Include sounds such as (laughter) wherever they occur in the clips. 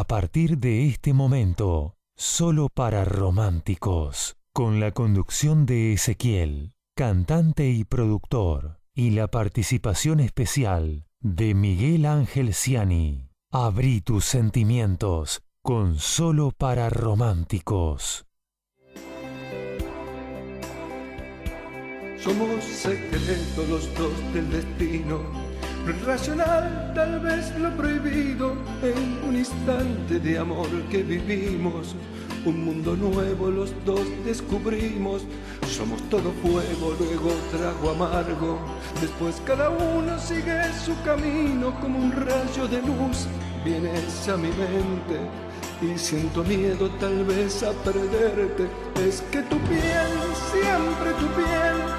A partir de este momento, solo para románticos, con la conducción de Ezequiel, cantante y productor, y la participación especial de Miguel Ángel Ciani. Abrí tus sentimientos con solo para románticos. Somos secretos los dos del destino, lo irracional, tal vez lo prohibido, en un instante de amor que vivimos. Un mundo nuevo los dos descubrimos, somos todo fuego, luego trago amargo. Después cada uno sigue su camino como un rayo de luz. Vienes a mi mente y siento miedo tal vez a perderte. Es que tu piel, siempre tu piel,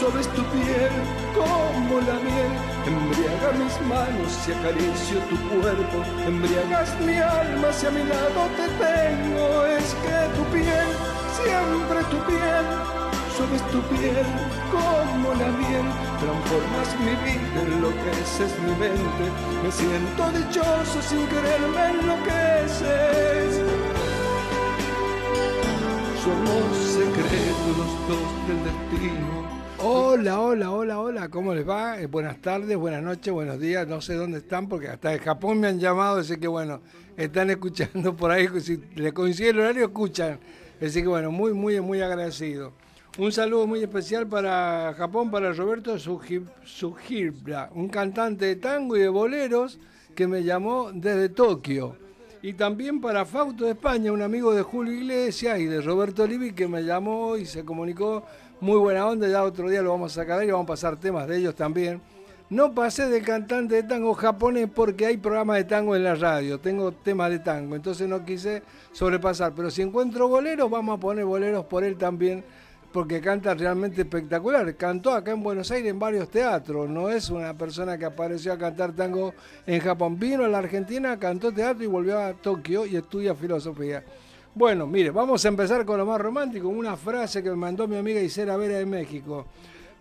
Suave tu piel como la miel, embriaga mis manos y acaricio tu cuerpo, embriagas mi alma si a mi lado te tengo, es que tu piel, siempre tu piel, suave tu piel como la miel, transformas mi vida, enloqueces mi mente, me siento dichoso sin quererme enloqueces. Somos secretos los dos del destino Hola, hola, hola, hola, ¿cómo les va? Eh, buenas tardes, buenas noches, buenos días, no sé dónde están porque hasta de Japón me han llamado, así que bueno, están (laughs) escuchando por ahí, si les coincide el horario, escuchan. Así que bueno, muy, muy, muy agradecido. Un saludo muy especial para Japón, para Roberto Sugibra, un cantante de tango y de boleros que me llamó desde Tokio. Y también para Fausto de España, un amigo de Julio Iglesias y de Roberto Olivi que me llamó y se comunicó muy buena onda, ya otro día lo vamos a sacar y vamos a pasar temas de ellos también. No pasé de cantante de tango japonés porque hay programas de tango en la radio, tengo temas de tango, entonces no quise sobrepasar, pero si encuentro boleros, vamos a poner boleros por él también, porque canta realmente espectacular. Cantó acá en Buenos Aires en varios teatros, no es una persona que apareció a cantar tango en Japón, vino a la Argentina, cantó teatro y volvió a Tokio y estudia filosofía. Bueno, mire, vamos a empezar con lo más romántico, una frase que me mandó mi amiga Isera Vera de México.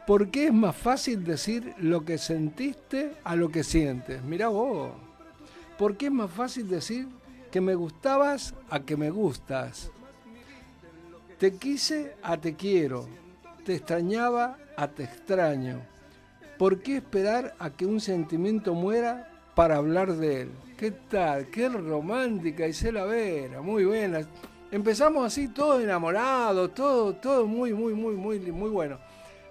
¿Por qué es más fácil decir lo que sentiste a lo que sientes? Mirá vos. ¿Por qué es más fácil decir que me gustabas a que me gustas? Te quise a te quiero. Te extrañaba a te extraño. ¿Por qué esperar a que un sentimiento muera para hablar de él? ¿Qué tal? Qué romántica Isela Vera, muy buena. Empezamos así, todos enamorados, todo, todo muy, muy, muy, muy, muy bueno.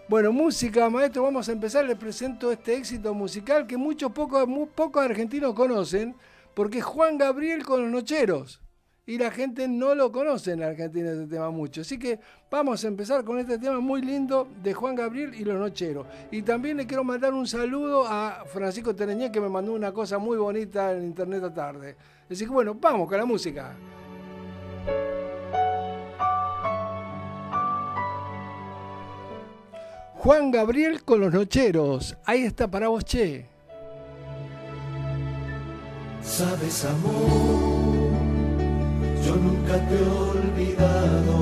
Bueno, música, maestro, vamos a empezar. Les presento este éxito musical que muchos pocos, muy pocos argentinos conocen, porque es Juan Gabriel con los Nocheros y la gente no lo conoce en Argentina este tema mucho. Así que vamos a empezar con este tema muy lindo de Juan Gabriel y los Nocheros. Y también le quiero mandar un saludo a Francisco Tereñé que me mandó una cosa muy bonita en internet a tarde. Así que bueno, vamos con la música. Juan Gabriel con los Nocheros. Ahí está para vos, che. Sabes, amor yo nunca te he olvidado.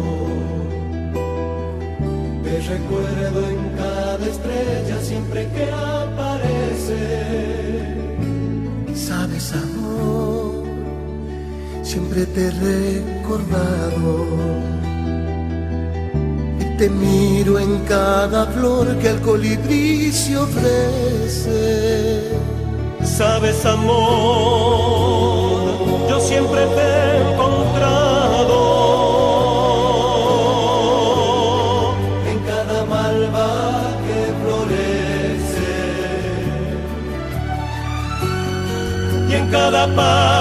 Te recuerdo en cada estrella siempre que aparece. Sabes, amor, siempre te he recordado. Y te miro en cada flor que al colibrí se ofrece. Sabes, amor yo siempre te cada pájaro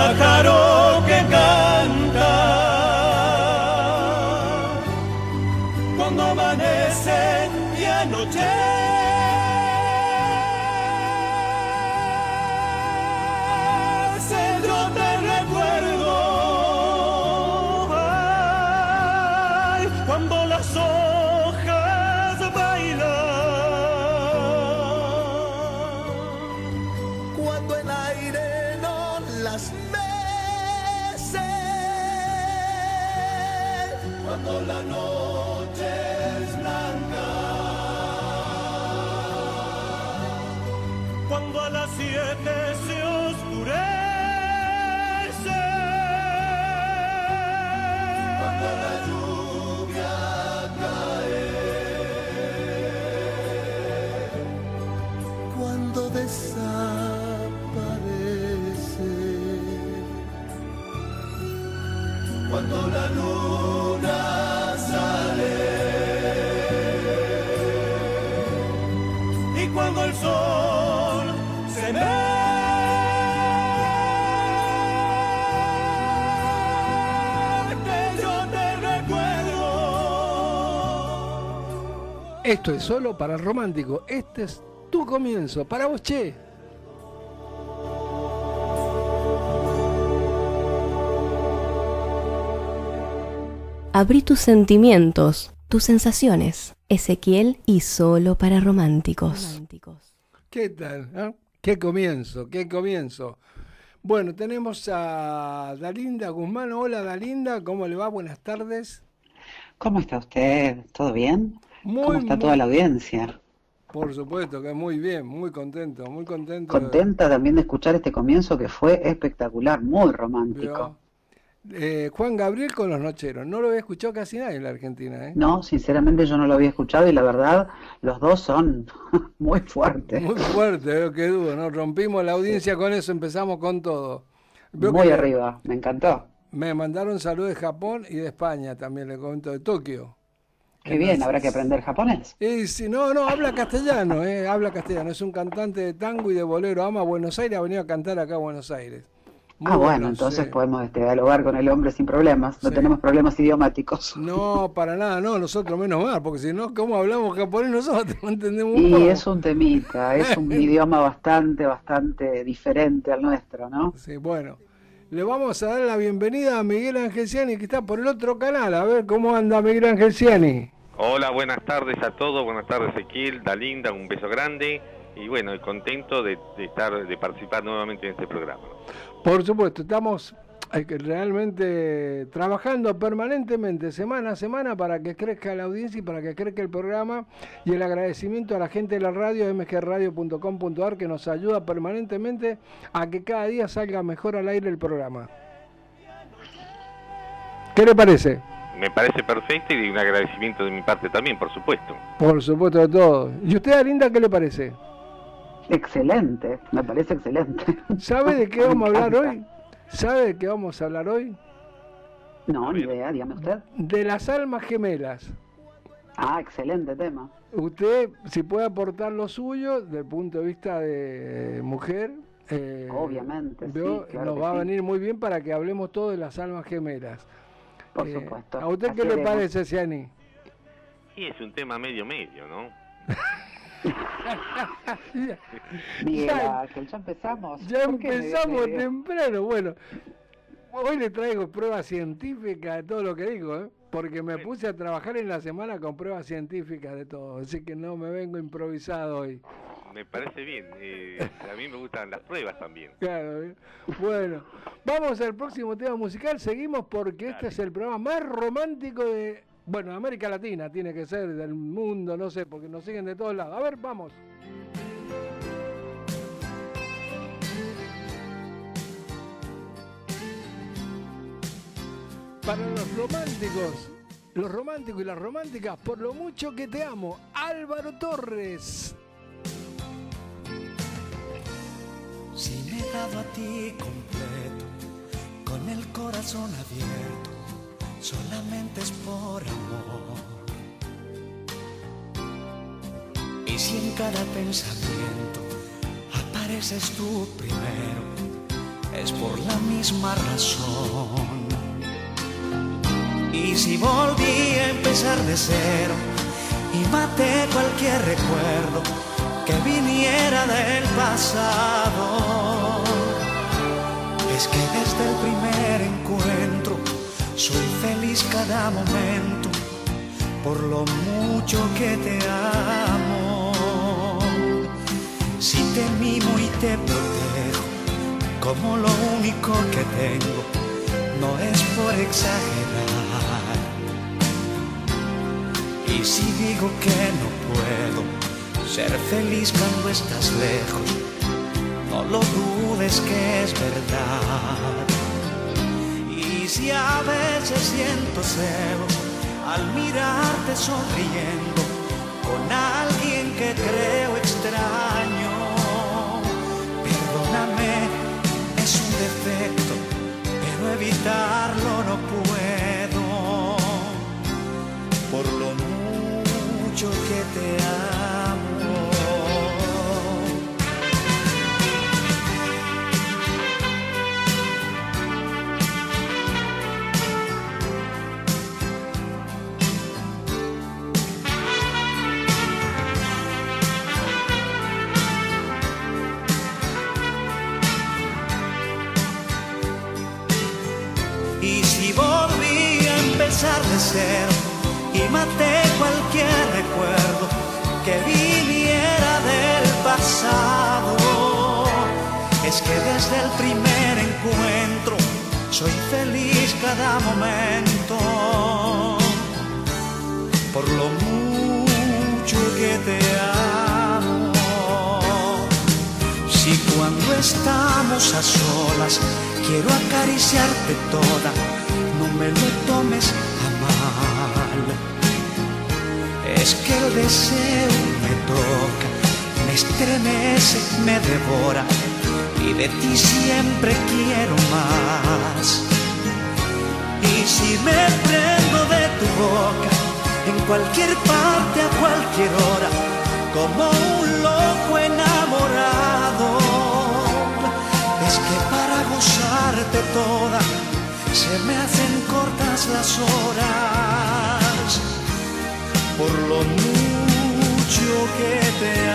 Esto es solo para el romántico. Este es tu comienzo. Para vos, che. Abrí tus sentimientos, tus sensaciones. Ezequiel y solo para románticos. ¿Qué tal? ah? ¿Qué comienzo? ¿Qué comienzo? Bueno, tenemos a Dalinda Guzmán. Hola Dalinda, ¿cómo le va? Buenas tardes. ¿Cómo está usted? ¿Todo bien? Muy, ¿Cómo está muy- toda la audiencia? Por supuesto que muy bien, muy contento, muy contento. de- Contenta también de escuchar este comienzo que fue espectacular, muy romántico. Eh, Juan Gabriel con los Nocheros. No lo había escuchado casi nadie en la Argentina, ¿eh? No, sinceramente yo no lo había escuchado y la verdad los dos son (laughs) muy fuertes, Muy fuerte, veo que dudo, ¿no? Rompimos la audiencia con eso, empezamos con todo. Veo muy arriba, me encantó. Me mandaron saludos de Japón y de España también, le comento de Tokio. Qué bien, habrá que aprender japonés. Y si no, no, habla castellano, eh, habla castellano. Es un cantante de tango y de bolero, ama Buenos Aires, ha venido a cantar acá a Buenos Aires. Muy Ah, bueno, entonces sí. podemos este, dialogar con el hombre sin problemas, no Sí. tenemos problemas idiomáticos. (laughs) No, para nada, no, nosotros menos mal, porque si no, ¿cómo hablamos japonés nosotros? (laughs) No entendemos Y poco. es un temita, es un (laughs) idioma bastante, bastante diferente al nuestro, ¿no? Sí, bueno. Le vamos a dar la bienvenida a Miguel Angelciani, que está por el otro canal. A ver cómo anda Miguel Angelciani. Hola, buenas tardes a todos, buenas tardes Ezequiel, Dalinda, un beso grande y bueno, contento de, estar, de participar nuevamente en este programa. Por supuesto, estamos eh, realmente trabajando permanentemente, semana a semana, para que crezca la audiencia y para que crezca el programa. Y el agradecimiento a la gente de la radio, mgradio.com.ar, que nos ayuda permanentemente a que cada día salga mejor al aire el programa. ¿Qué le parece? Me parece perfecto y un agradecimiento de mi parte también, por supuesto. Por supuesto de todo. ¿Y usted, Alinda, qué le parece? Excelente, me parece excelente. ¿Sabe de qué vamos a hablar hoy? ¿Sabe de qué vamos a hablar hoy? No, ni idea, dígame usted. De las almas gemelas. Ah, excelente tema. Usted, si puede aportar lo suyo, desde el punto de vista de mujer, eh, Obviamente, veo, sí, claro nos va a venir muy bien para que hablemos todos de las almas gemelas. Por Eh, supuesto. ¿A usted Así qué le parece, Ciani? Y es un tema medio medio, ¿no? (laughs) Ya- Ángel, ya empezamos. Ya ¿Por qué medio empezamos medio? temprano. Bueno, hoy le traigo pruebas científicas de todo lo que digo, ¿eh? porque me puse a trabajar en la semana con pruebas científicas de todo, así que no me vengo improvisado hoy. Me parece bien. eh, a mí me gustan las pruebas también. Claro, ¿eh? bueno, vamos al próximo tema musical, seguimos porque este es el programa más romántico de, bueno, de América Latina, tiene que ser del mundo, no sé, porque nos siguen de todos lados. A ver, vamos. Para los románticos, los románticos y las románticas, por lo mucho que te amo, Álvaro Torres. Dado a ti completo, con el corazón abierto, solamente es por amor. Y si en cada pensamiento apareces tú primero, es por la misma razón. Y si volví a empezar de cero y maté cualquier recuerdo que viniera del pasado, desde el primer encuentro soy feliz cada momento por lo mucho que te amo. Si te mimo y te protejo como lo único que tengo, no es por exagerar. Y si digo que no puedo ser feliz cuando estás lejos, no lo dudes que es verdad. Y si a veces siento celo al mirarte sonriendo con alguien que creo extraño, perdóname, es un defecto, pero evitarlo no puedo. Por lo mucho que te amo y maté cualquier recuerdo que viniera del pasado, es que desde el primer encuentro soy feliz cada momento por lo mucho que te amo. Si cuando estamos a solas quiero acariciarte toda, no me lo tomes Es que el deseo me toca, me estremece, me devora y de ti siempre quiero más. Y si me prendo de tu boca, en cualquier parte, a cualquier hora, como un loco enamorado, es que para gozarte toda, se me hacen cortas las horas, por lo mucho que te.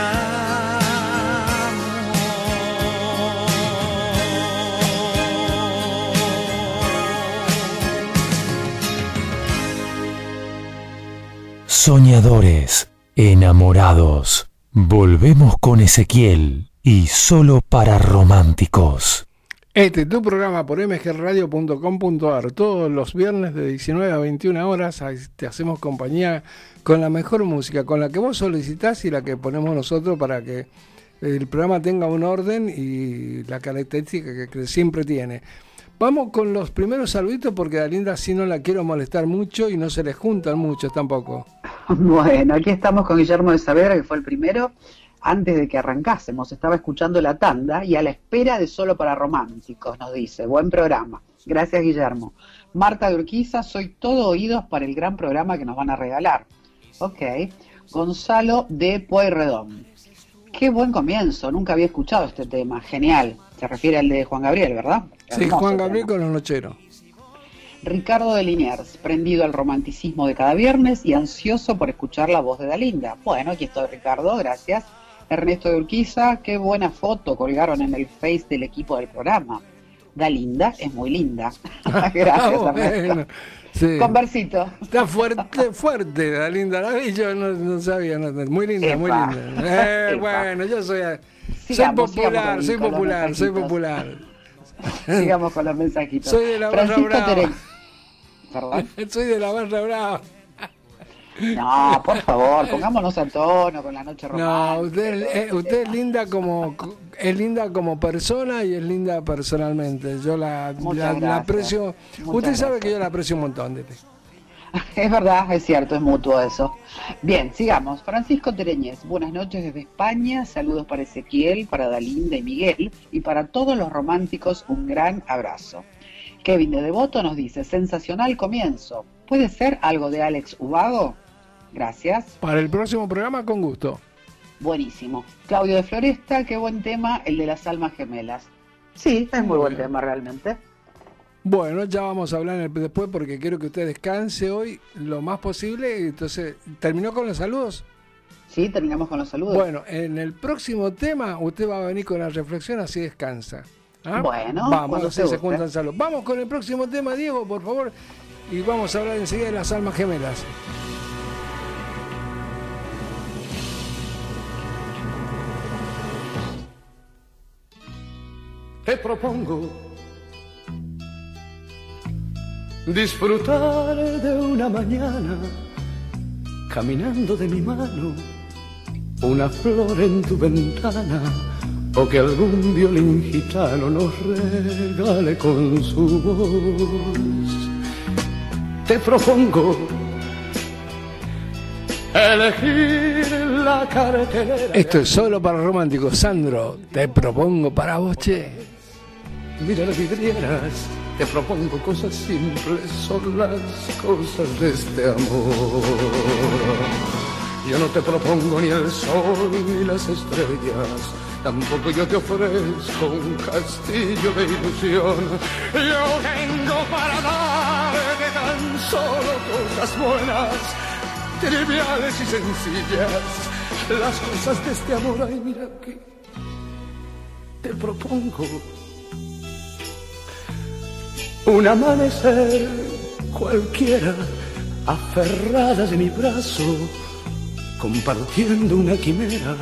Soñadores, enamorados. Volvemos con Ezequiel y solo para románticos. Este es tu programa por mgradio.com.ar. Todos los viernes de 19 a 21 horas te hacemos compañía con la mejor música, con la que vos solicitás y la que ponemos nosotros para que el programa tenga un orden y la característica que, que siempre tiene. Vamos con los primeros saluditos porque a Linda sí no la quiero molestar mucho y no se les juntan muchos tampoco. (laughs) Bueno, aquí estamos con Guillermo de Saavedra, que fue el primero. Antes de que arrancásemos, estaba escuchando la tanda y a la espera de Solo para Románticos, nos dice. Buen programa. Gracias, Guillermo. Marta de Urquiza, soy todo oídos para el gran programa que nos van a regalar. Ok. Gonzalo de Pueyrredón. Qué buen comienzo, nunca había escuchado este tema. Genial. Se refiere al de Juan Gabriel, ¿verdad? Sí, Hermoso Juan Gabriel tema. con los nocheros. Ricardo de Liniers, prendido al romanticismo de cada viernes y ansioso por escuchar la voz de Dalinda. Bueno, aquí estoy Ricardo, gracias. Ernesto de Urquiza, qué buena foto colgaron en el face del equipo del programa. Dalinda es muy linda. (laughs) gracias, Ah, Ernesto. bueno, sí. Conversito. Está fuerte, fuerte, la linda. La vi, yo no, no sabía. no- muy linda, muy linda. Eh, bueno, yo soy, soy Sigamos, popular, sigamos soy con los popular, soy popular. Sigamos con los mensajitos. Soy de la barra Francisco brava. Tere- Perdón. (laughs) Soy de la barra brava. No, por favor, pongámonos a tono con la noche romántica. No, usted, eh, usted es linda como es linda como persona y es linda personalmente. Yo la, aprecio. Muchas usted sabe que yo la aprecio un montón. Tete. (laughs) Es verdad, es cierto, es mutuo eso. Bien, sigamos. Francisco Tereñez, buenas noches desde España. Saludos para Ezequiel, para Dalinda y Miguel y para todos los románticos un gran abrazo. Kevin de Devoto nos dice, sensacional comienzo. ¿Puede ser algo de Alex Ubago? Gracias. Para el próximo programa, con gusto. Buenísimo. Claudio de Floresta, qué buen tema, el de las almas gemelas. Sí, es muy buen tema realmente. Bueno, ya vamos a hablar después porque quiero que usted descanse hoy lo más posible. Entonces, ¿terminó con los saludos? Sí, terminamos con los saludos. Bueno, en el próximo tema usted va a venir con la reflexión, así descansa. ¿Ah? Bueno, vamos, te se juntan saludos. Vamos con el próximo tema, Diego, por favor. Y vamos a hablar enseguida de las almas gemelas. Te propongo disfrutar de una mañana caminando de mi mano, una flor en tu ventana o que algún violín gitano nos regale con su voz. Te propongo elegir la cartelera. Esto es solo para románticos. Sandro, te propongo para vos, che. Mira las vidrieras, te propongo cosas simples, son las cosas de este amor. Yo no te propongo ni el sol ni las estrellas, tampoco yo te ofrezco un castillo de ilusión. Yo vengo para darte tan solo cosas buenas, triviales y sencillas, las cosas de este amor. Ay, mira que te propongo un amanecer cualquiera, aferrada de mi brazo compartiendo una quimera,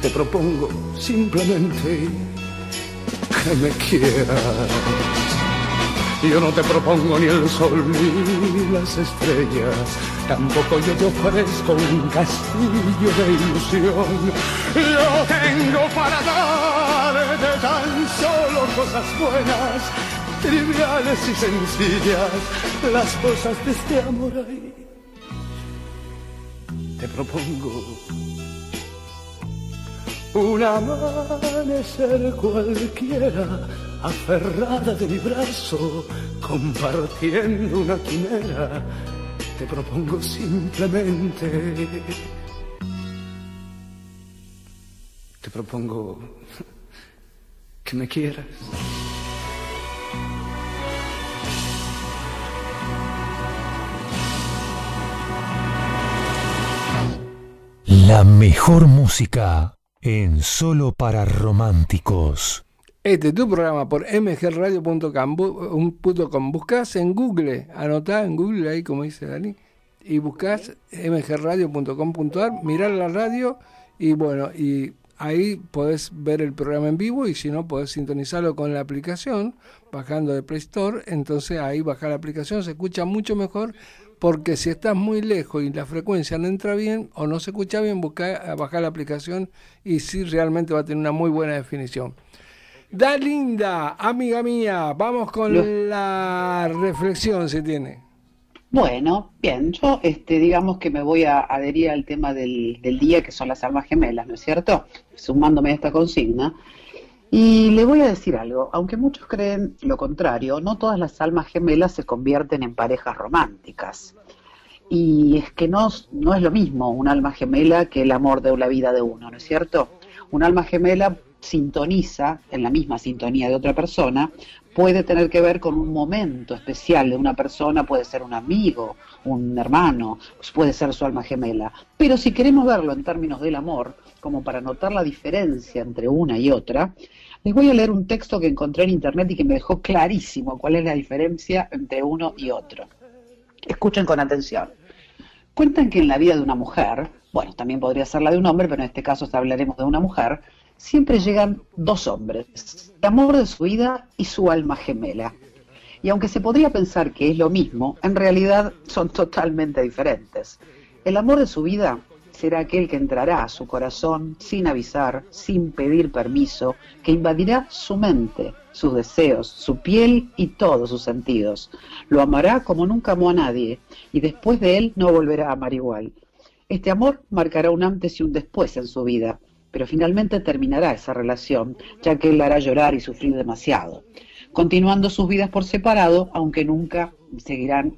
te propongo simplemente que me quieras. Yo no te propongo ni el sol ni las estrellas, tampoco yo te ofrezco un castillo de ilusión. Yo tengo para darte tan solo cosas buenas, triviales y sencillas, las cosas de este amor ahí te propongo un amanecer cualquiera, aferrada de mi brazo, compartiendo una quimera. Te propongo simplemente. Te propongo que me quieras. La mejor música en solo para románticos. Este es tu programa por mgradio.com. Buscas en Google, anotá en Google ahí como dice Dani, y buscas mgradio.com.ar, mirar la radio y bueno, y ahí podés ver el programa en vivo y si no podés sintonizarlo con la aplicación, bajando de Play Store, entonces ahí bajar la aplicación, se escucha mucho mejor porque si estás muy lejos y la frecuencia no entra bien o no se escucha bien, busca bajar la aplicación y sí realmente va a tener una muy buena definición. Da linda, amiga mía, vamos con la reflexión si tiene. Bueno, bien, yo este, digamos que me voy a adherir al tema del, del día que son las almas gemelas, ¿no es cierto? Sumándome a esta consigna. Y le voy a decir algo, aunque muchos creen lo contrario, no todas las almas gemelas se convierten en parejas románticas. Y es que no, es lo mismo un alma gemela que el amor de la vida de uno, ¿no es cierto? Un alma gemela sintoniza en la misma sintonía de otra persona, puede tener que ver con un momento especial de una persona, puede ser un amigo, un hermano, puede ser su alma gemela. Pero si queremos verlo en términos del amor, como para notar la diferencia entre una y otra, les voy a leer un texto que encontré en internet y que me dejó clarísimo cuál es la diferencia entre uno y otro. Escuchen con atención. Cuentan que en la vida de una mujer, bueno, también podría ser la de un hombre, pero en este caso hablaremos de una mujer, siempre llegan dos hombres, el amor de su vida y su alma gemela. Y aunque se podría pensar que es lo mismo, en realidad son totalmente diferentes. El amor de su vida será aquel que entrará a su corazón sin avisar, sin pedir permiso, que invadirá su mente, sus deseos, su piel y todos sus sentidos. Lo amará como nunca amó a nadie y después de él no volverá a amar igual. Este amor marcará un antes y un después en su vida, pero finalmente terminará esa relación, ya que él la hará llorar y sufrir demasiado, continuando sus vidas por separado, aunque nunca seguirán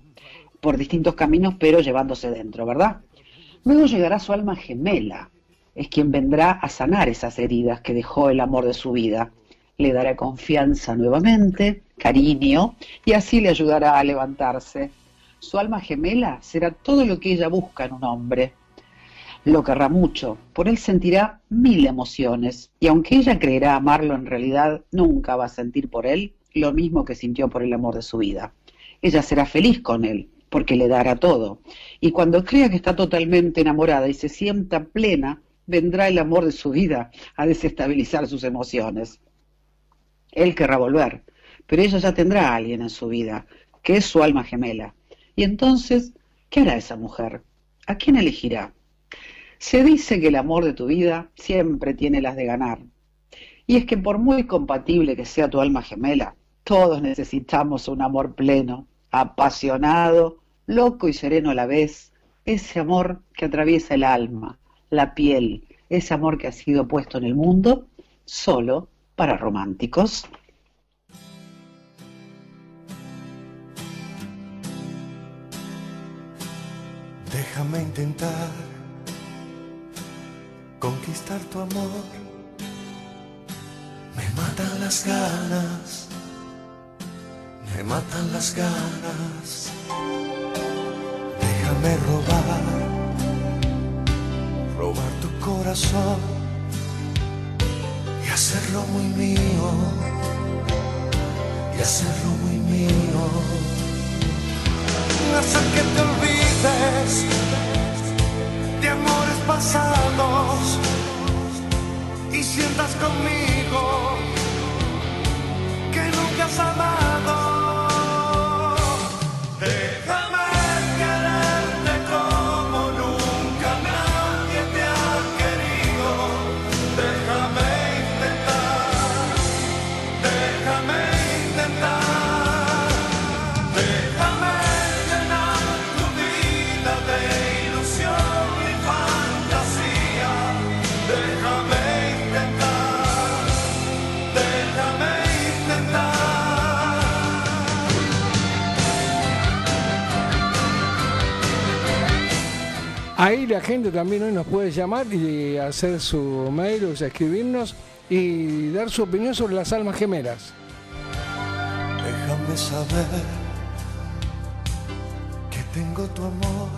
por distintos caminos, pero llevándose dentro, ¿verdad? Luego llegará su alma gemela, es quien vendrá a sanar esas heridas que dejó el amor de su vida. Le dará confianza nuevamente, cariño, y así le ayudará a levantarse. Su alma gemela será todo lo que ella busca en un hombre. Lo querrá mucho, por él sentirá mil emociones, y aunque ella creerá amarlo en realidad, nunca va a sentir por él lo mismo que sintió por el amor de su vida. Ella será feliz con él, porque le dará todo. Y cuando crea que está totalmente enamorada y se sienta plena, vendrá el amor de su vida a desestabilizar sus emociones. Él querrá volver, pero ella ya tendrá a alguien en su vida, que es su alma gemela. Y entonces, ¿qué hará esa mujer? ¿A quién elegirá? Se dice que el amor de tu vida siempre tiene las de ganar. Y es que por muy compatible que sea tu alma gemela, todos necesitamos un amor pleno, apasionado, loco y sereno a la vez, ese amor que atraviesa el alma, la piel, ese amor que ha sido puesto en el mundo solo para románticos. Déjame intentar conquistar tu amor. Me matan las ganas, me matan las ganas. Déjame robar, robar tu corazón y hacerlo muy mío, y hacerlo muy mío. Hacer que te olvides de amores pasados y sientas conmigo que nunca has amado. Ahí la gente también hoy nos puede llamar y hacer su mail o sea, escribirnos y dar su opinión sobre las almas gemelas. Déjame saber que tengo tu amor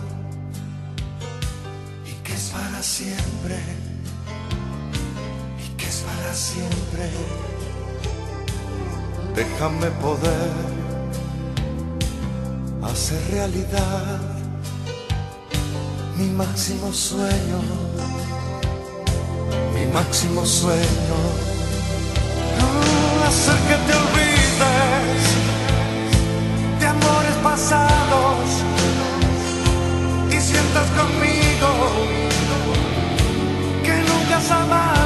y que es para siempre y que es para siempre. Déjame poder hacer realidad mi máximo sueño, mi máximo sueño hacer que te olvides de amores pasados y sientas conmigo que nunca has amado.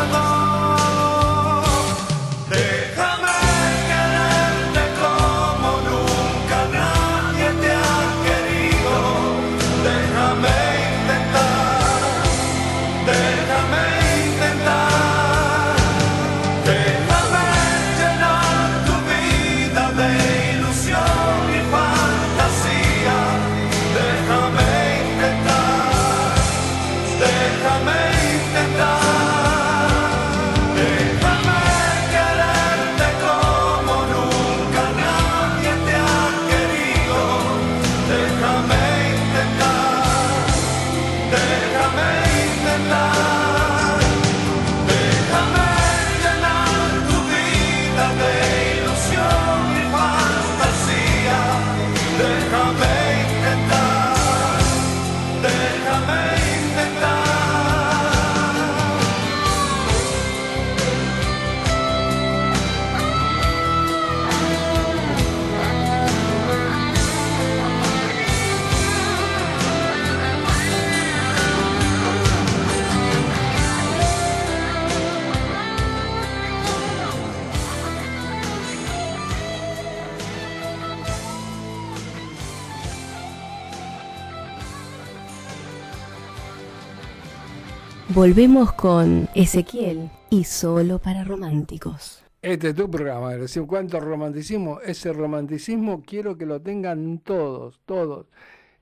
Volvemos con Ezequiel y solo para románticos. Este es tu programa, decir cuánto romanticismo, ese romanticismo quiero que lo tengan todos, todos.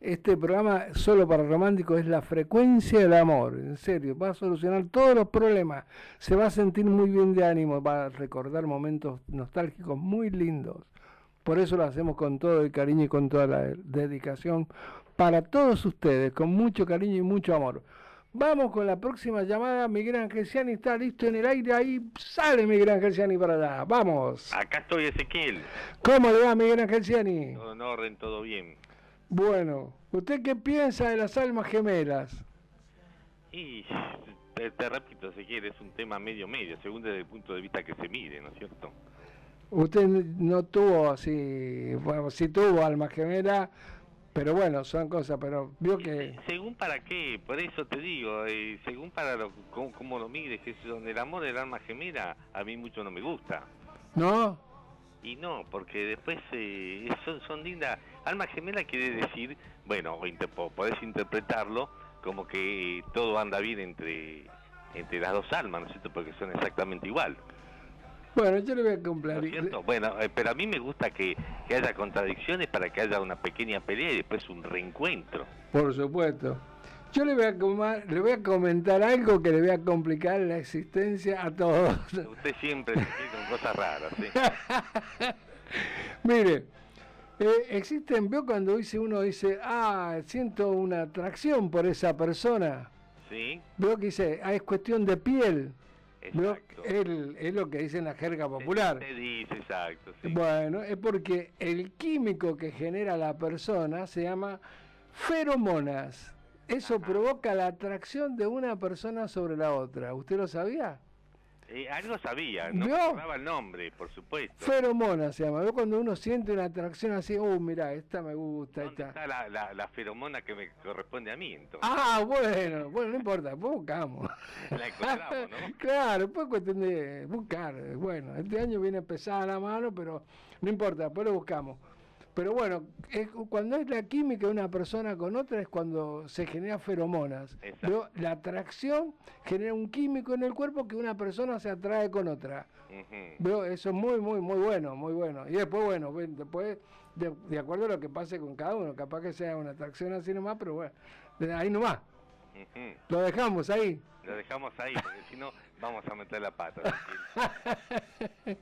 Este programa solo para románticos es la frecuencia del amor, en serio, va a solucionar todos los problemas, se va a sentir muy bien de ánimo, va a recordar momentos nostálgicos muy lindos. Por eso lo hacemos con todo el cariño y con toda la dedicación para todos ustedes, con mucho cariño y mucho amor. Vamos con la próxima llamada. Miguel Angelciani está listo en el aire. Ahí sale Miguel Angelciani para allá. Vamos. Acá estoy, Ezequiel. ¿Cómo le va, Miguel Angelciani? Todo en orden, todo bien. Bueno, ¿usted qué piensa de las almas gemelas? Y te, te repito, Ezequiel, es un tema medio medio, según desde el punto de vista que se mire, ¿no es cierto? Usted no tuvo así, bueno, sí tuvo alma gemela, pero bueno, son cosas, pero vio que... Según para qué, por eso te digo, eh, según para lo, cómo, cómo lo mires, que son el amor del alma gemela, a mí mucho no me gusta. ¿No? Y no, porque después eh, son, son lindas. Alma gemela quiere decir, bueno, inter- po- podés interpretarlo como que todo anda bien entre entre las dos almas, ¿no es cierto? Porque son exactamente igual, Bueno, yo le voy a ¿no cumplir. es cierto? Bueno, eh, pero a mí me gusta que, que haya contradicciones para que haya una pequeña pelea y después un reencuentro. Por supuesto. Yo le voy, a comar- le voy a comentar algo que le voy a complicar la existencia a todos. (laughs) Usted siempre se con cosas raras, ¿sí? (laughs) Mire, eh, existen, veo cuando dice uno dice, ah, siento una atracción por esa persona. ¿Sí? Veo que dice, ah, es cuestión de piel. El- es lo que dice en la jerga popular. Se dice, exacto, sí. Bueno, es porque el químico que genera la persona se llama feromonas. Eso provoca la atracción de una persona sobre la otra. ¿Usted lo sabía? Eh, algo sabía, no me ¿Vio? acordaba el nombre, por supuesto. Feromonas se llama. ¿Ve cuando uno siente una atracción así? Oh, mira, esta me gusta, ¿Dónde esta. está la, la, la feromona que me corresponde a mí, entonces? Ah, bueno, bueno, no importa, después buscamos. (laughs) La encontramos, ¿no? (laughs) Claro, pues cuestión de buscar. Bueno, este año viene pesada la mano, pero no importa, después lo buscamos. Pero bueno, es- cuando es la química de una persona con otra es cuando se generan feromonas. Luego, La atracción genera un químico en el cuerpo que una persona se atrae con otra. Veo, eso es muy, muy, muy bueno, muy bueno. Y después, bueno, después, de, de acuerdo a lo que pase con cada uno, capaz que sea una atracción así nomás, pero bueno, ahí nomás. Ujú. Lo dejamos ahí. Lo dejamos ahí, porque si no, vamos a meter la pata. (laughs)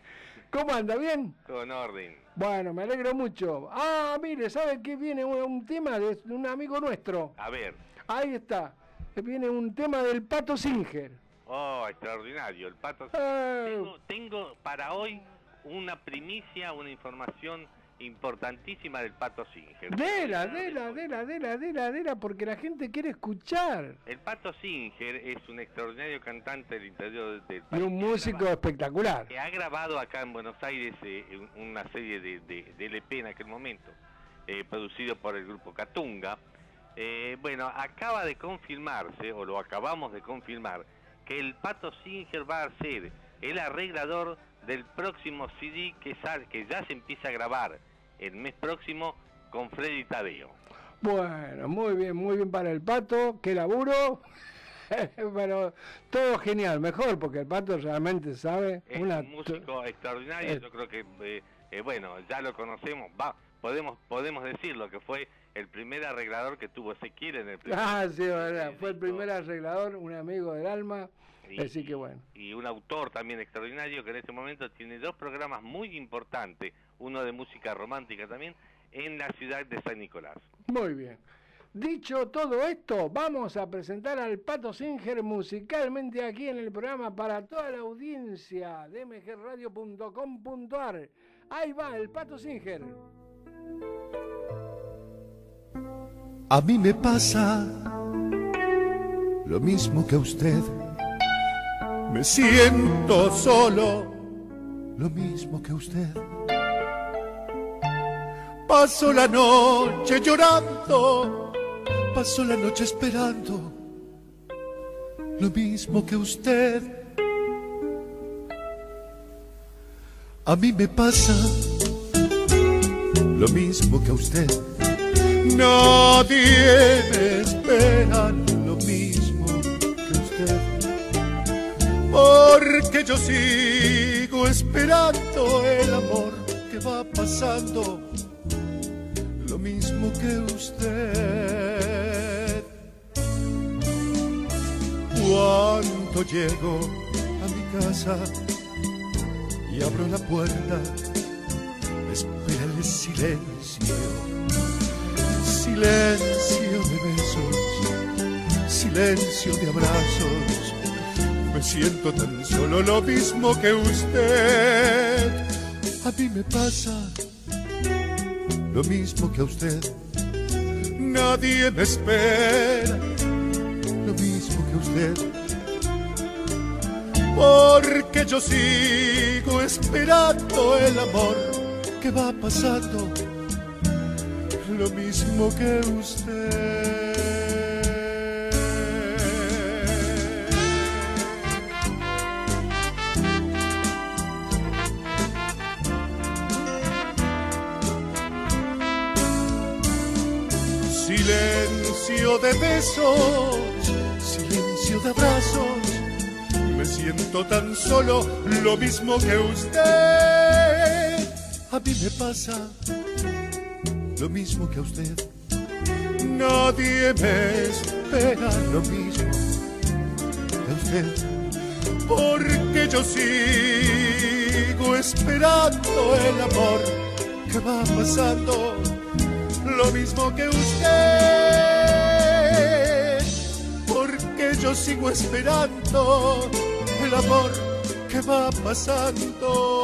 ¿Cómo anda? ¿Bien? Todo en orden. Bueno, me alegro mucho. Ah, mire, ¿sabe qué viene un, un tema de un amigo nuestro? A ver. Ahí está. Viene un tema del Pato Singer. Oh, extraordinario. El pato. Eh. Tengo, tengo para hoy una primicia, una información importantísima del pato Singer. Dela, dela, dela, dela, dela, dela, porque la gente quiere escuchar. El pato Singer es un extraordinario cantante del interior del Y país. un que ha músico espectacular. que ha grabado acá en Buenos Aires eh, un- una serie de, de, de LP en aquel momento, eh, producido por el grupo Catunga. Eh, bueno, acaba de confirmarse, o lo acabamos de confirmar, que el Pato Singer va a ser el arreglador del próximo CD que, sal- que ya se empieza a grabar el mes próximo con Freddy Tadeo. Bueno, muy bien, muy bien para el Pato. Qué laburo. (laughs) Pero todo genial, mejor, porque el Pato realmente sabe. Es una un músico extraordinario, Eh. yo creo que, eh, eh, bueno, ya lo conocemos, va, podemos podemos decirlo, que fue el primer arreglador que tuvo Ezequiel en el primer Ah, sí, verdad. Fue el primer arreglador, un amigo del alma. Y- Así que bueno. Y un autor también extraordinario que en este momento tiene dos programas muy importantes, uno de música romántica también, en la ciudad de San Nicolás. Muy bien. Dicho todo esto, vamos a presentar al Pato Singer musicalmente aquí en el programa para toda la audiencia de mgradio.com.ar. Ahí va el Pato Singer. A mí me pasa lo mismo que a usted. Me siento solo, lo mismo que usted. Paso la noche llorando, paso la noche esperando, lo mismo que usted. A mí me pasa lo mismo que a usted. Nadie me espera lo mismo que usted. Porque yo sigo esperando el amor que va pasando. Lo mismo que usted. Cuando llego a mi casa y abro la puerta, espera el silencio silencio de besos, silencio de abrazos. Me siento tan solo lo mismo que usted. A mí me pasa lo mismo que a usted. Nadie me espera lo mismo que usted. Porque yo sigo esperando el amor que va pasando lo mismo que usted. Silencio de besos, silencio de abrazos. Me siento tan solo, lo mismo que usted. A mí me pasa lo mismo que a usted. nadie me espera lo mismo de usted, porque yo sigo esperando el amor que va pasando, lo mismo que usted, yo sigo esperando el amor que va pasando.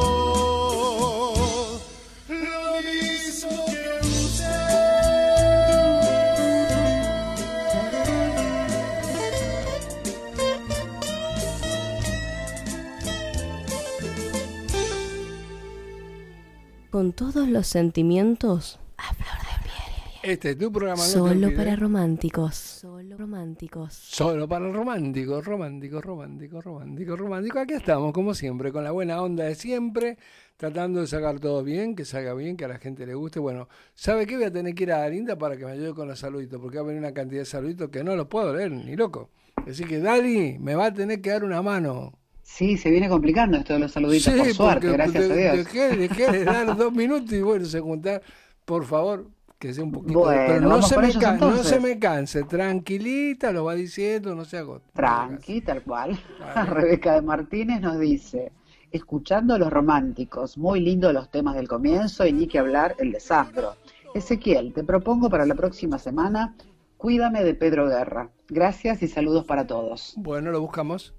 con todos los sentimientos a flor de piel. Este es tu programa. Solo para románticos. Solo románticos. Solo para románticos, románticos, románticos, románticos, románticos. Aquí estamos, como siempre, con la buena onda de siempre, tratando de sacar todo bien, que salga bien, que a la gente le guste. Bueno, ¿sabe qué? Voy a tener que ir a Linda para que me ayude con los saluditos, porque va a venir una cantidad de saluditos que no los puedo leer, ni loco. Así que Dali, me va a tener que dar una mano. Sí, se viene complicando esto de los saluditos, por suerte, gracias a Dios. Dejé, dejé de dar dos minutos y bueno, se juntar, por favor, que sea un poquito. Bueno, pero no se, me canse, no entonces. se me canse, tranquilita, lo va diciendo, no se agote. Tranqui, tal cual. Vale. (laughs) Rebeca de Martínez nos dice, escuchando a los románticos, muy lindo los temas del comienzo y ni que hablar el de Sandro. Ezequiel, te propongo para la próxima semana, cuídame de Pedro Guerra. Gracias y saludos para todos. Bueno, lo buscamos.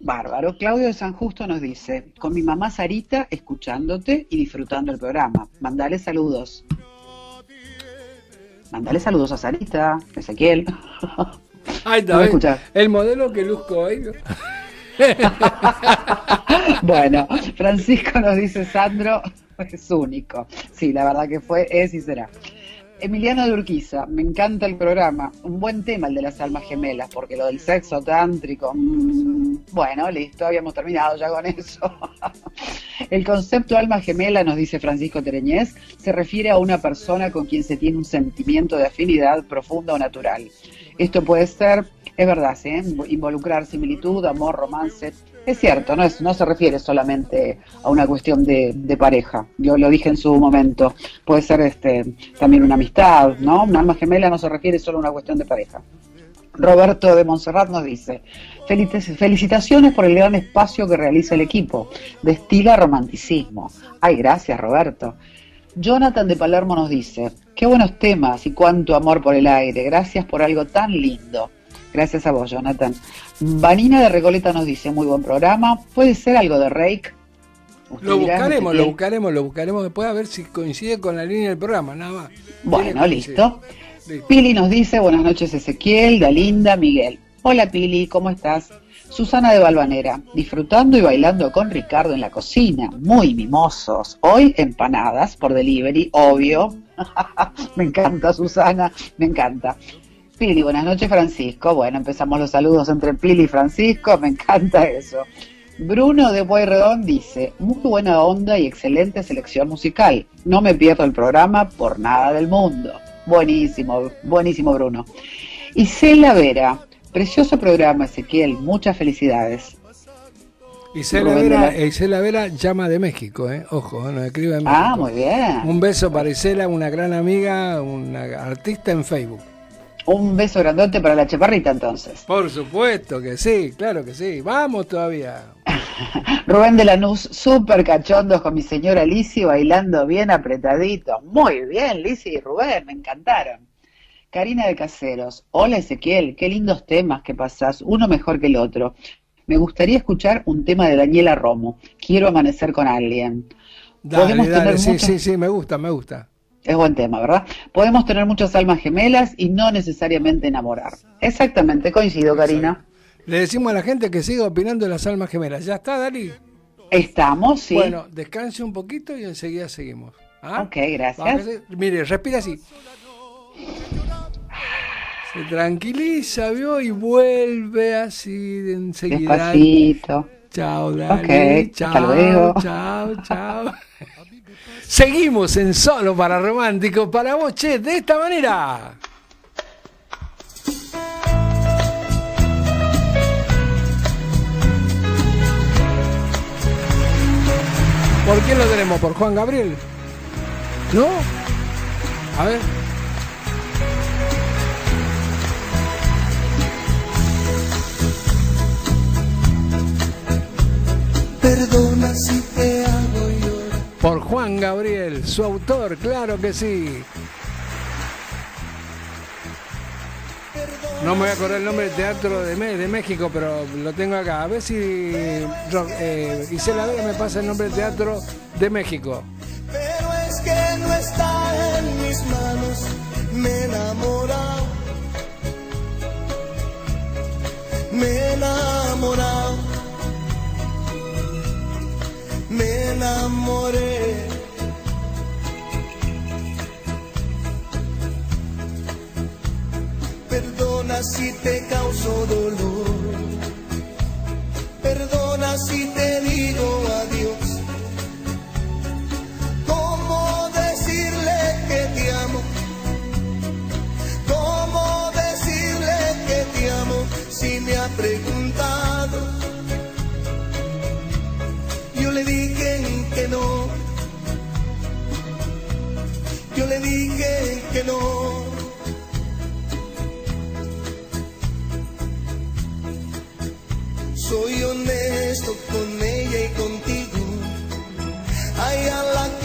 Bárbaro. Claudio de San Justo nos dice, con mi mamá Sarita, escuchándote y disfrutando el programa. Mandale saludos. Mandale saludos a Sarita, Ezequiel. (laughs) Ahí está, No el modelo que luzco hoy. (laughs) bueno, Francisco nos dice, Sandro es único. Sí, la verdad que fue, es y será. Emiliano de Urquiza, me encanta el programa. Un buen tema el de las almas gemelas, porque lo del sexo tántrico, mm, bueno, listo, habíamos terminado ya con eso. (laughs) el concepto alma gemela, nos dice Francisco Tereñez, se refiere a una persona con quien se tiene un sentimiento de afinidad profunda o natural. Esto puede ser, es verdad, ¿sí? involucrar similitud, amor, romance. Es cierto, no, es, no se refiere solamente a una cuestión de, pareja. Yo lo dije en su momento. Puede ser este también una amistad, ¿no? Un alma gemela no se refiere solo a una cuestión de pareja. Roberto de Montserrat nos dice, "Felites- felicitaciones por el gran espacio que realiza el equipo. Destila romanticismo. Ay, gracias Roberto. Jonathan de Palermo nos dice, qué buenos temas y cuánto amor por el aire. Gracias por algo tan lindo. Gracias a vos, Jonathan. Vanina de Recoleta nos dice, muy buen programa. ¿Puede ser algo de Rake? Lo dirá, buscaremos, lo buscaremos, lo buscaremos después a ver si coincide con la línea del programa, nada más. Bueno, listo. Listo. Pili nos dice, buenas noches Ezequiel, Dalinda, Miguel. Hola Pili, ¿cómo estás? Susana de Balvanera, disfrutando y bailando con Ricardo en la cocina, muy mimosos. Hoy empanadas por delivery, obvio. (laughs) me encanta Susana, me encanta. Pili, buenas noches Francisco. Bueno, empezamos los saludos entre Pili y Francisco, me encanta eso. Bruno de Pueyrredón dice, muy buena onda y excelente selección musical. No me pierdo el programa por nada del mundo. Buenísimo, buenísimo Bruno. Y Cela Vera, precioso programa Ezequiel, muchas felicidades. Isela Vera, Isela Vera llama de México, ¿eh? Ojo, nos escribe México. Ah, muy bien. Un beso para Isela, una gran amiga, una artista en Facebook. Un beso grandote para la chaparrita entonces. Por supuesto que sí, claro que sí. Vamos todavía. (laughs) Rubén de Lanús, súper cachondos con mi señora Lizzy bailando bien apretadito. Muy bien, Lizzy y Rubén, me encantaron. Karina de Caseros, hola Ezequiel, qué lindos temas que pasás, uno mejor que el otro. Me gustaría escuchar un tema de Daniela Romo. Quiero amanecer con alguien. Dale, Podemos dale, tener sí, muchas- sí, sí, me gusta, me gusta. Es buen tema, ¿verdad? Podemos tener muchas almas gemelas y no necesariamente enamorar. Exactamente, coincido, Karina. Le decimos a la gente que siga opinando de las almas gemelas. ¿Ya está, Dali? Estamos, sí. Bueno, descanse un poquito y enseguida seguimos. ¿Ah? Ok, gracias. Mire, respira así. Se tranquiliza, ¿vio? Y vuelve así de enseguida. Despacito. Chao, Dali. Ok, chao, hasta luego. Chao, chao. Seguimos en Solo para Romántico, para vos, che, de esta manera. ¿Por quién lo tenemos? ¿Por Juan Gabriel? ¿No? A ver. Perdona si te hago por Juan Gabriel, su autor, claro que sí. No me voy a acordar el nombre del teatro de, México, pero lo tengo acá. A ver si eh, Isela Vega me pasa el nombre del teatro de México. Pero es que no está en mis manos. Me he enamorado. Me he enamorado. Me enamoré. Perdona si te causo dolor. Perdona si te digo adiós. ¿Cómo decirle que te amo? ¿Cómo decirle que te amo si me ha? Le dije que no. Yo le dije que no. Soy honesto con ella y contigo. A ella la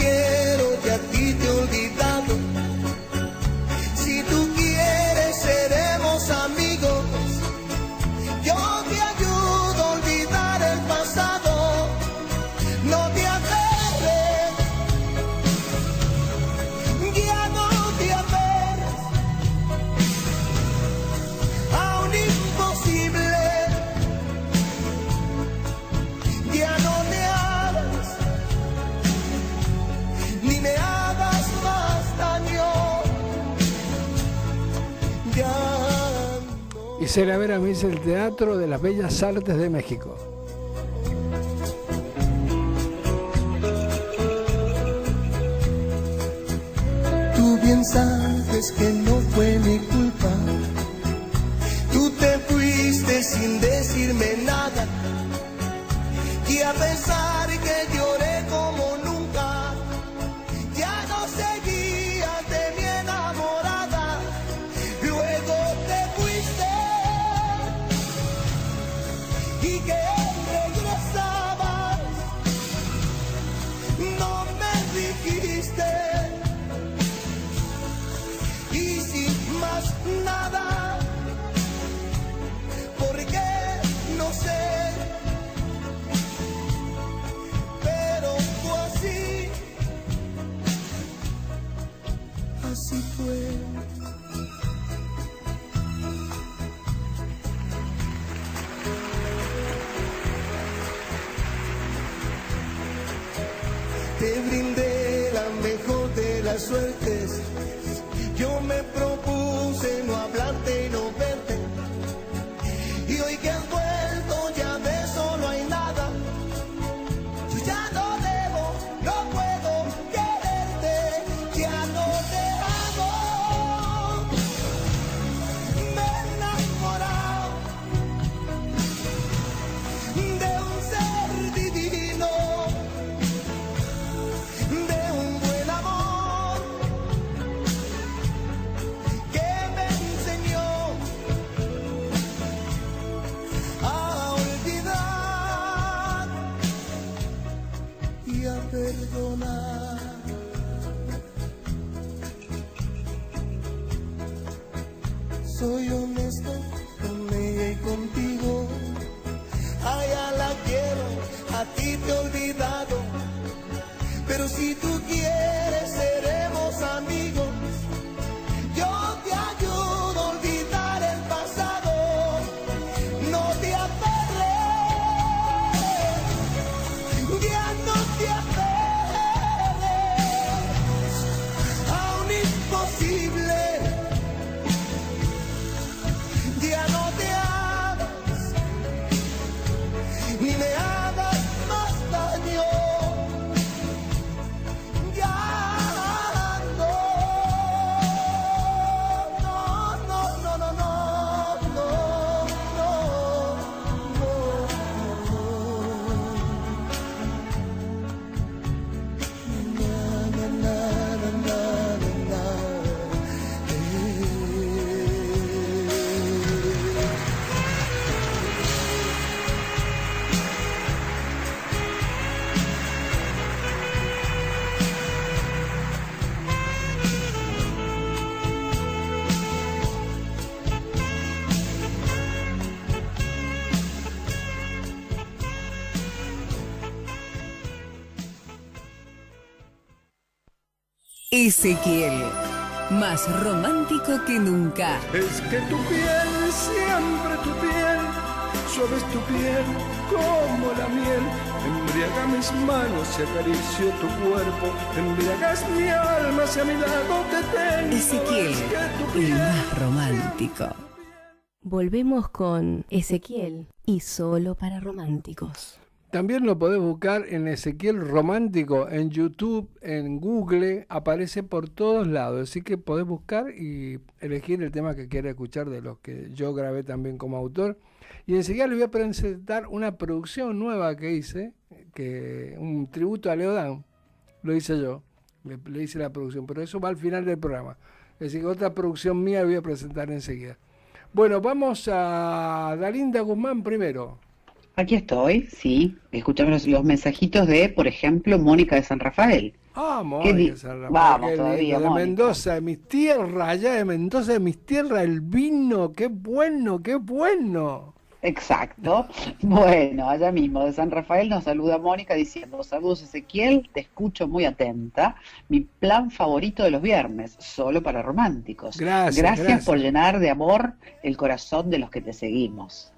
no. Isela Vera me el Teatro de las Bellas Artes de México. Tú bien sabes que no fue mi culpa. Ezequiel, más romántico que nunca. Es que tu piel, siempre tu piel, suave es tu piel como la miel. Embriaga mis manos y acaricio tu cuerpo. Embriagas mi alma, si a mi lado te tengo. Ezequiel, Es que tu el más romántico. Volvemos con Ezequiel y solo para románticos. También lo podés buscar en Ezequiel Romántico, en YouTube, en Google, aparece por todos lados. Así que podés buscar y elegir el tema que quieras escuchar de los que yo grabé también como autor. Y enseguida les voy a presentar una producción nueva que hice, que un tributo a Leodán, lo hice yo, le, hice la producción, pero eso va al final del programa. Es decir, otra producción mía voy a presentar enseguida. Bueno, vamos a Dalinda Guzmán primero. Aquí estoy, sí. Escuchamos los, los mensajitos de, por ejemplo, Mónica de San Rafael. Ah, ¿Qué di- Mónica San Rafael, Vamos todavía, de Mónica. Mendoza, de mis tierras, allá de Mendoza, de mis tierras, el vino, qué bueno, qué bueno. Exacto. Bueno, allá mismo de San Rafael nos saluda Mónica diciendo, saludos Ezequiel, te escucho muy atenta. Mi plan favorito de los viernes, solo para románticos. Gracias, Gracias, gracias. por llenar de amor el corazón de los que te seguimos.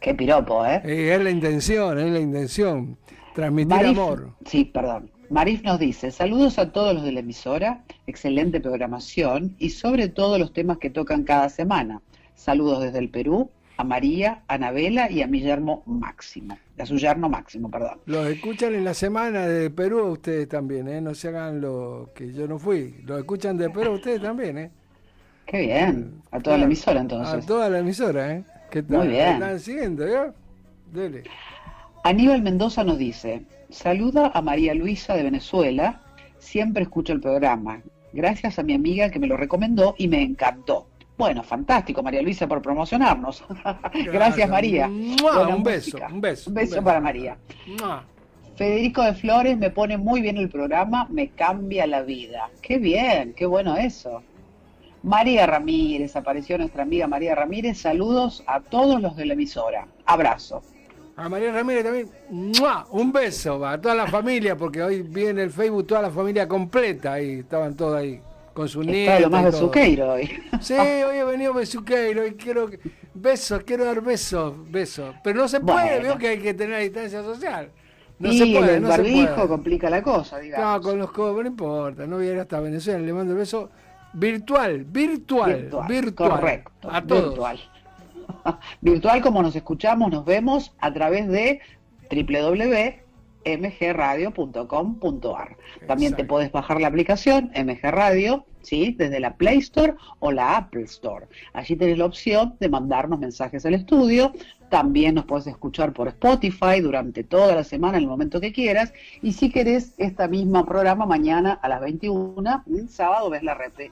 Qué piropo, ¿eh? Es la intención, es la intención, transmitir Marif- amor. Sí, perdón. Marif nos dice, saludos a todos los de la emisora, excelente programación y sobre todo los temas que tocan cada semana. Saludos desde el Perú, a María, a Anabela y a mi yerno Máximo, a su yerno Máximo, perdón. Los escuchan en la semana de Perú ustedes también, ¿eh? No se hagan lo que yo no fui. Los escuchan de Perú ustedes también, ¿eh? Qué bien, a toda la emisora A entonces. toda la emisora, ¿eh? ¿Qué tal? Muy bien. ¿Están siguiendo, ya? Dele. Aníbal Mendoza nos dice, saluda a María Luisa de Venezuela, siempre escucho el programa, gracias a mi amiga que me lo recomendó y me encantó. Bueno, fantástico María Luisa por promocionarnos. (laughs) Gracias María. Un beso, un beso, Un un beso beso. para María. ¡Mua! Federico de Flores me pone muy bien el programa, me cambia la vida. Qué bien, qué bueno eso. María Ramírez, apareció nuestra amiga María Ramírez, saludos a todos los de la emisora. Abrazo. A María Ramírez también, ¡mua! un beso a toda la familia, porque hoy vi en el Facebook toda la familia completa, ahí estaban todos ahí, con su Está nieta. lo más y besuqueiro hoy. Sí, hoy he venido besuqueiro y quiero que- besos, quiero dar besos, besos. Pero no se puede, Bueno. veo que hay que tener distancia social. No y se puede, el no se puede. complica la cosa, digamos. No, con los codos, no importa, no voy a ir hasta Venezuela, le mando el beso virtual, virtual, virtual. Virtual, correcto, A todos. virtual. (laughs) Virtual como nos escuchamos, nos vemos a través de www.mgradio.com.ar. También te puedes bajar la aplicación MG Radio, ¿sí? Desde la Play Store o la Apple Store. Allí tenés la opción de mandarnos mensajes al estudio. También nos puedes escuchar por Spotify durante toda la semana, en el momento que quieras. Y si querés esta misma programa mañana a las 21, el sábado ves la repre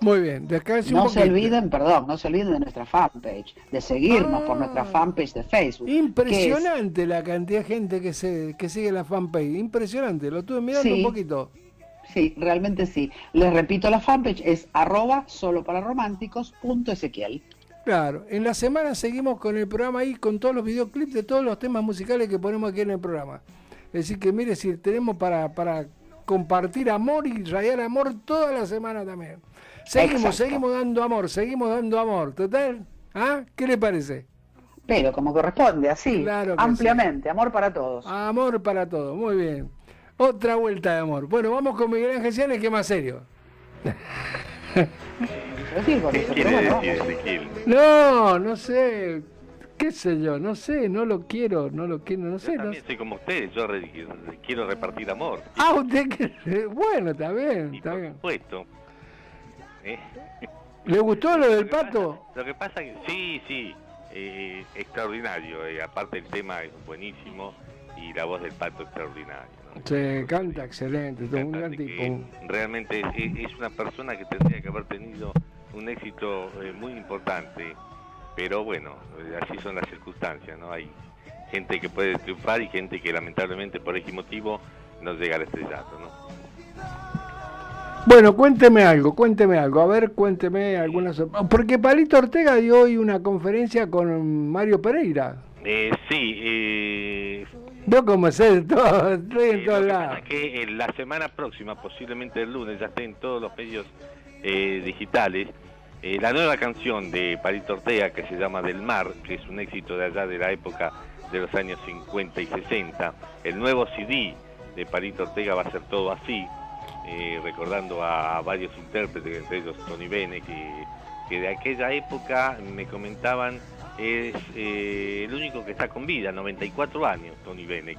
Muy bien, descanse un no se olviden, perdón, no se olviden de nuestra fanpage, de seguirnos por nuestra Ah. fanpage de Facebook. es- Impresionante la cantidad de gente que se que sigue la fanpage, impresionante, lo estuve mirando Sí. un poquito. sí, realmente sí. Les repito, la fanpage es arroba solo para románticos punto Ezequiel. Claro, en la semana seguimos con el programa ahí, con todos los videoclips de todos los temas musicales que ponemos aquí en el programa. Es decir, que mire, si tenemos para, para compartir amor y rayar amor toda la semana también. Seguimos, Exacto. seguimos dando amor, seguimos dando amor. Total, ¿ah? ¿Qué le parece? Pero como corresponde, así, Claro ampliamente, amor para todos. Amor para todos, muy bien. Otra vuelta de amor. Bueno, vamos con Miguel Ángel Cianes, que es más serio. No, no sé, qué sé yo, no sé, no lo quiero, no lo quiero, no sé. Yo No también soy como ustedes, yo re- quiero repartir amor. Ah, usted quiere. Bueno, está bien, Y está por bien. supuesto. ¿Eh? ¿Le gustó lo del pasa- pato? Lo que pasa que sí, sí, eh, extraordinario. eh, aparte el tema es buenísimo y la voz del pato extraordinaria. ¿no? Se canta excelente, es un gran tipo. realmente es, es una persona que tendría que haber tenido un éxito eh, muy importante, pero bueno, así son las circunstancias, ¿no? Hay gente que puede triunfar y gente que lamentablemente por ese motivo no llega al estrellato, ¿no? Bueno, cuénteme algo, cuénteme algo. A ver, cuénteme algunas. Porque Palito Ortega dio hoy una conferencia con Mario Pereira. Eh, sí, eh, Vos como ser todo, estoy en Eh, todos lados. que la semana próxima, posiblemente el lunes, ya esté en todos los medios eh, digitales, eh, la nueva canción de Palito Ortega que se llama Del Mar, que es un éxito de allá de la época de los años 50 y 60. El nuevo CD de Palito Ortega va a ser todo así, eh, recordando a varios intérpretes, entre ellos Tony Bene, que, de aquella época me comentaban es eh, el único que está con vida, 94 años, Tony Bennett.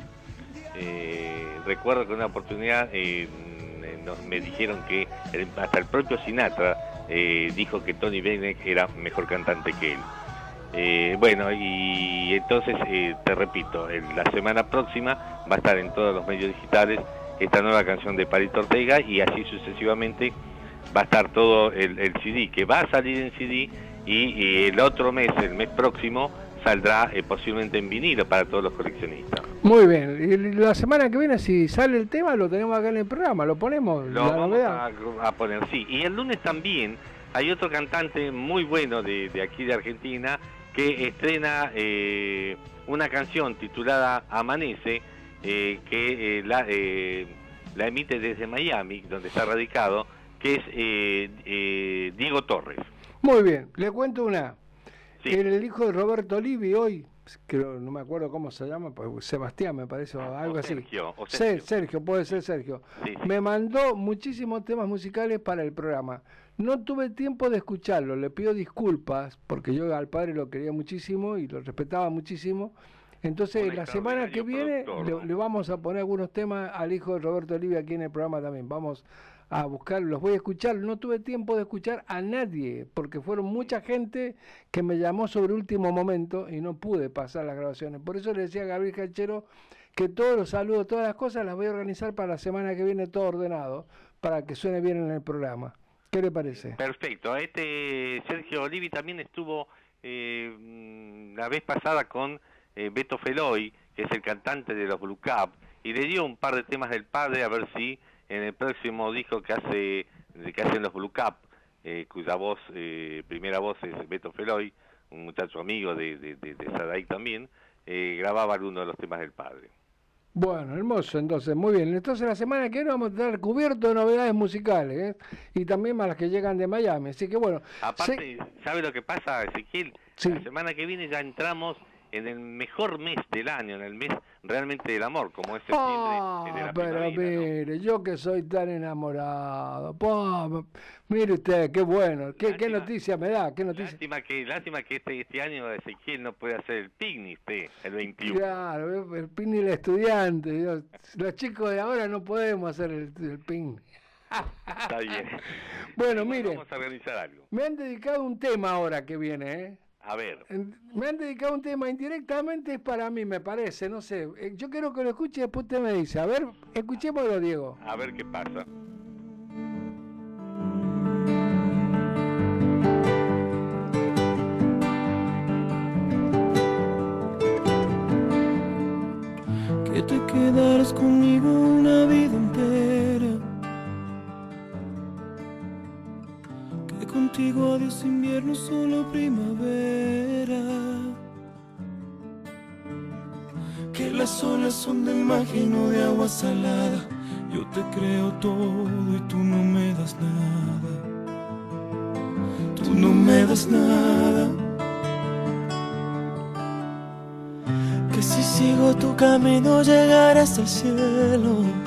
Eh, recuerdo que en una oportunidad me dijeron que hasta el propio Sinatra dijo que Tony Bennett era mejor cantante que él. Bueno, y entonces te repito, la semana próxima va a estar en todos los medios digitales esta nueva canción de Palito Ortega y así sucesivamente va a estar todo el, el CD, que va a salir en CD y, y el otro mes, el mes próximo, saldrá eh, posiblemente en vinilo para todos los coleccionistas. Muy bien. Y la semana que viene, si sale el tema, lo tenemos acá en el programa, lo ponemos. Lo la vamos novedad. a, a poner, sí. Y el lunes también hay otro cantante muy bueno de, de aquí de Argentina que estrena eh, una canción titulada Amanece, eh, que eh, la, eh, la emite desde Miami, donde está radicado, que es eh, eh, Diego Torres. Muy bien. Le cuento una. Sí. El hijo de Roberto Olivi hoy, creo, no me acuerdo cómo se llama, pues Sebastián me parece, o algo O así. Sergio, o Se- Sergio. Sergio, puede ser Sergio. Sí, sí. Me mandó muchísimos temas musicales para el programa. No tuve tiempo de escucharlo, le pido disculpas, porque yo al padre lo quería muchísimo y lo respetaba muchísimo. Entonces, la semana que viene le, le vamos a poner algunos temas al hijo de Roberto Olivia aquí en el programa también. Vamos a buscar, los voy a escuchar. No tuve tiempo de escuchar a nadie, porque fueron mucha gente que me llamó sobre último momento y no pude pasar las grabaciones. Por eso le decía a Gabriel Cachero que todos los saludos, todas las cosas las voy a organizar para la semana que viene todo ordenado, para que suene bien en el programa. ¿Qué le parece? Perfecto. Este Sergio Olivi también estuvo eh, mm, la vez pasada con eh, Beto Feloy, que es el cantante de los Blue Cap, y le dio un par de temas del padre a ver si en el próximo disco que hace que hacen los Blue Cap, eh, cuya voz, eh, primera voz es Beto Feloy, un muchacho amigo de, de, de, también, eh, grababa algunos de los temas del padre. Bueno, hermoso, entonces, muy bien. Entonces la semana que viene vamos a estar cubierto de novedades musicales, ¿eh? y también más las que llegan de Miami. Así que bueno, Aparte, ¿sabe lo que pasa, Ezequiel? Sí. La semana que viene ya entramos en el mejor mes del año, en el mes realmente del amor, como es septiembre, Ah, de la pero mire, yo que soy tan enamorado. mire usted, qué bueno. ¿Qué, qué noticia me da? ¿Qué noticia? Lástima que, lástima que este, este año Ezequiel no puede hacer el picnic, pe, el 21. Claro, el pin y el estudiante. Los chicos de ahora no podemos hacer el, el pin. Está bien. (laughs) Bueno, mire, Vamos a organizar algo. me han dedicado un tema ahora que viene, ¿eh? A ver, Me han dedicado un tema indirectamente, es para mí, me parece, no sé. Eh, Yo quiero que lo escuche y después usted me dice. A ver, escuchémoslo, Diego. a ver qué pasa. que te quedaras conmigo una vida contigo adiós invierno, solo primavera. Que las olas son del mar lleno de agua salada. Yo te creo todo y tú no me das nada. Tú no me das nada. Que si sigo tu camino llegaré hasta el cielo.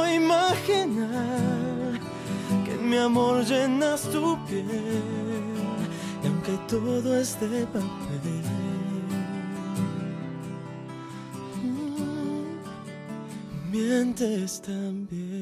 a imaginar que en mi amor llenas tu piel y aunque todo es de papel. mm, Mientes también.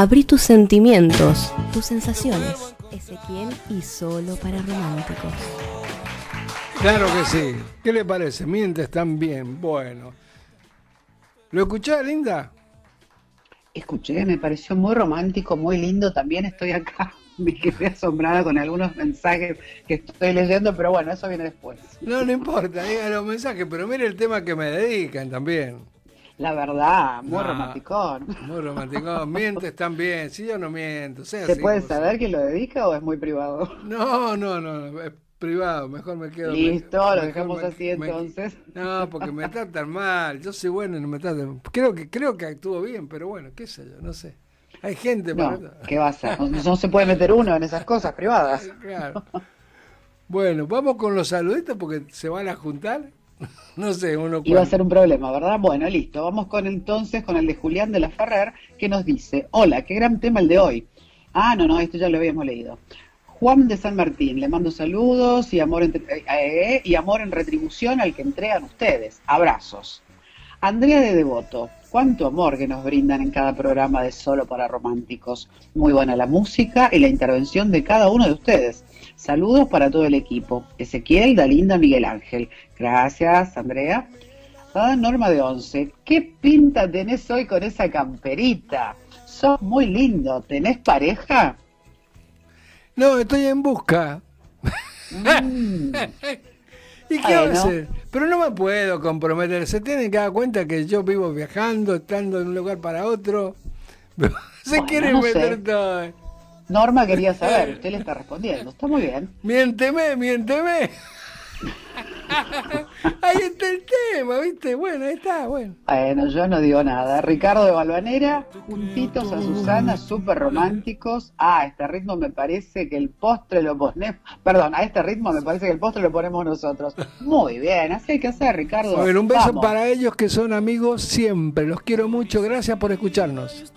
Abrí tus sentimientos, tus sensaciones. Ezequiel y solo para románticos. Claro que sí. ¿Qué le parece? Mientes también. Bueno. ¿Lo escuché, Linda? Escuché, me pareció muy romántico, muy lindo. También estoy acá, (laughs) me quedé asombrada con algunos mensajes que estoy leyendo, pero bueno, eso viene después. No, no importa, digan los mensajes, pero mire el tema que me dedican también. La verdad, muy No, romanticón. Muy romántico. Mientes también. Si yo no miento. ¿Se así puede saber quién lo dedica o es muy privado? No, no, no. Es privado. Mejor me quedo. Listo, lo dejamos me- así me- entonces. No, porque me tratan mal. Yo soy bueno y no me tratan. Creo que creo que actúo bien, pero bueno, qué sé yo, no sé. Hay gente para No, ¿qué va a? No, no se puede meter uno en esas cosas privadas. (laughs) Claro. Bueno, vamos con los saluditos porque se van a juntar. (laughs) No sé, uno Iba a ser un problema, ¿verdad? Bueno, listo. Vamos con entonces con el de Julián de la Ferrer, que nos dice, hola, qué gran tema el de hoy. Ah, no, no, esto ya lo habíamos leído. Juan de San Martín, le mando saludos y amor, en, eh, y amor en retribución al que entregan ustedes. Abrazos. Andrea de Devoto, cuánto amor que nos brindan en cada programa de Solo para Románticos. Muy buena la música y la intervención de cada uno de ustedes. Saludos para todo el equipo. Ezequiel, Dalinda, Miguel Ángel. Gracias, Andrea. Ah, Norma de Once, ¿qué pinta tenés hoy con esa camperita? Sos muy lindo. ¿Tenés pareja? No, estoy en busca. Mm, (laughs) ¿Y qué Bueno. hacer? Pero no me puedo comprometer. Se tienen que dar cuenta que yo vivo viajando, estando de un lugar para otro. (laughs) Se Bueno, quieren no sé. meter todo. Norma quería saber, usted le está respondiendo. Está muy bien. Miénteme, miénteme. Ahí está el tema, ¿viste? Bueno, ahí está, bueno. Bueno, yo no digo nada. Ricardo de Balvanera, juntitos a Susana, súper románticos. Ah, a este ritmo me parece que el postre lo ponemos. Perdón, a este ritmo me parece que el postre lo ponemos nosotros. Muy bien, así hay que hacer, Ricardo. Bueno, un beso Vamos. para ellos que son amigos siempre. Los quiero mucho. Gracias por escucharnos.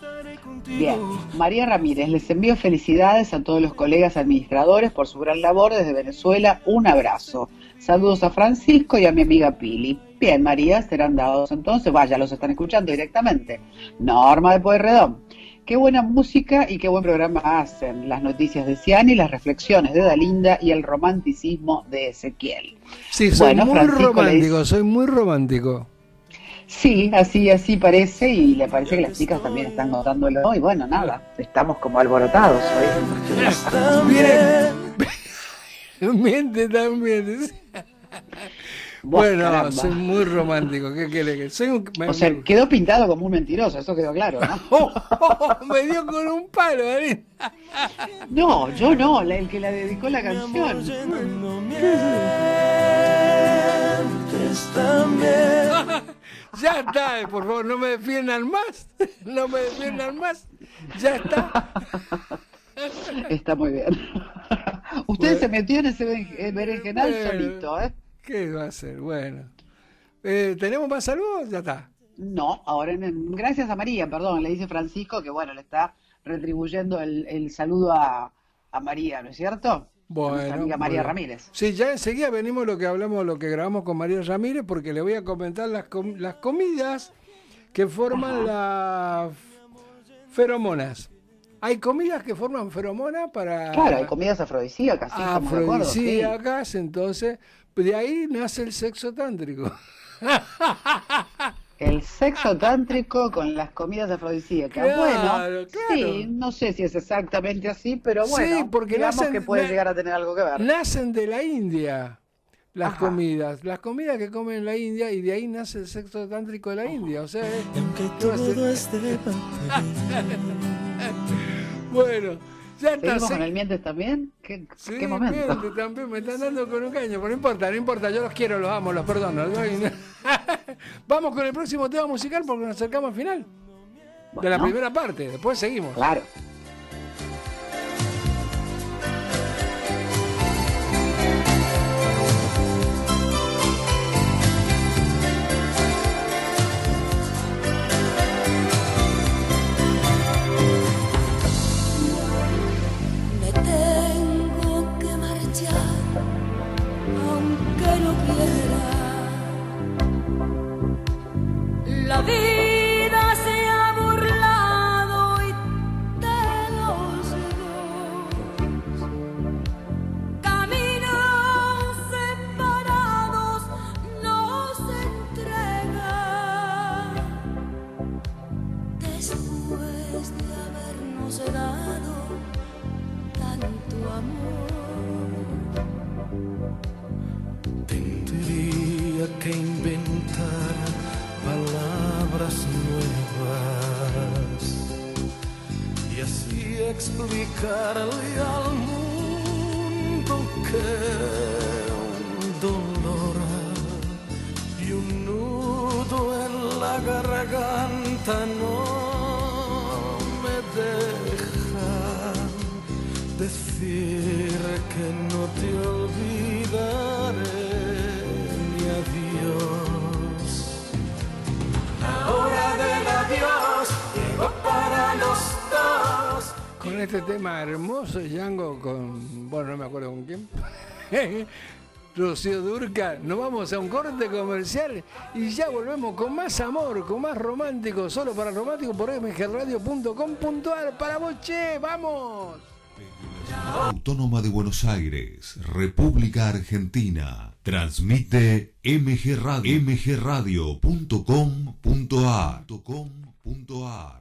Bien, María Ramírez, les envío felicidades a todos los colegas administradores por su gran labor desde Venezuela. Un abrazo. Saludos a Francisco y a mi amiga Pili. Bien, María, serán dados entonces. Vaya, los están escuchando directamente. Norma de Pueyrredón. Qué buena música y qué buen programa hacen. Las noticias de Ciani, las reflexiones de Dalinda y el romanticismo de Ezequiel. Sí, soy Bueno, muy Francisco le romántico, dice- soy muy romántico. Sí, así, así parece y le parece que las chicas también están notándolo y bueno, nada, estamos como alborotados hoy. Miren, (laughs) miente también. bueno, soy muy romántico. ¿Qué quiere que soy un... O sea, quedó pintado como un mentiroso, eso quedó claro, ¿no? (laughs) Oh, oh, me dio con un palo, (laughs) No, yo no, el que la dedicó la canción. Ya está, por favor, no me defiendan más. No me defiendan más. Ya está. Está muy bien. Usted se metió en ese berenjenal solito, ¿eh? ¿Qué va a ser? Bueno. Eh, ¿Tenemos más saludos? Ya está. No, ahora gracias a María, perdón, le dice Francisco que bueno, le está retribuyendo el, saludo a, María, ¿no es cierto? Bueno, amiga María Ramírez. Sí, ya enseguida venimos lo que hablamos, lo que grabamos con María Ramírez, porque le voy a comentar las, las comidas que forman las feromonas. Hay comidas que forman feromonas para... Claro, hay comidas afrodisíacas. Sí, afrodisíacas, entonces, de ahí nace el sexo tántrico. (laughs) El sexo tántrico con las comidas afrodisíacas. bueno, sí, no sé si es exactamente así, pero bueno, sí, porque digamos que puede llegar a tener algo que ver. Nacen de la India las comidas, las comidas que comen en la India y de ahí nace el sexo tántrico de la India, o sea, (laughs) bueno, ya está. ¿Seguimos con el mientes también? ¿Qué, sí, ¿qué momento? también me están dando con un caño, pero no importa, no importa, yo los quiero, los amo, los perdono. (laughs) Vamos con el próximo tema musical porque nos acercamos al final de la primera parte, después seguimos. Claro. cuddly. Rocío Durca, nos vamos a un corte comercial y ya volvemos con más amor, con más romántico, solo para romántico por mgradio.com.ar para Boche, vamos. Autónoma de Buenos Aires, República Argentina, transmite MG Radio, mgradio.com.ar.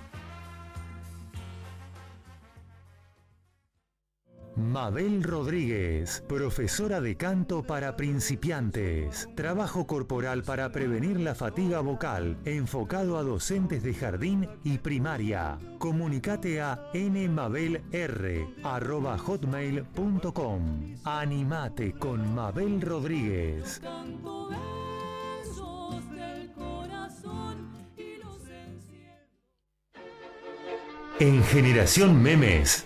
Mabel Rodríguez, profesora de canto para principiantes. Trabajo corporal para prevenir la fatiga vocal, enfocado a docentes de jardín y primaria. Comunicate a nmabelr.hotmail.com. Animate con Mabel Rodríguez. En Generación Memes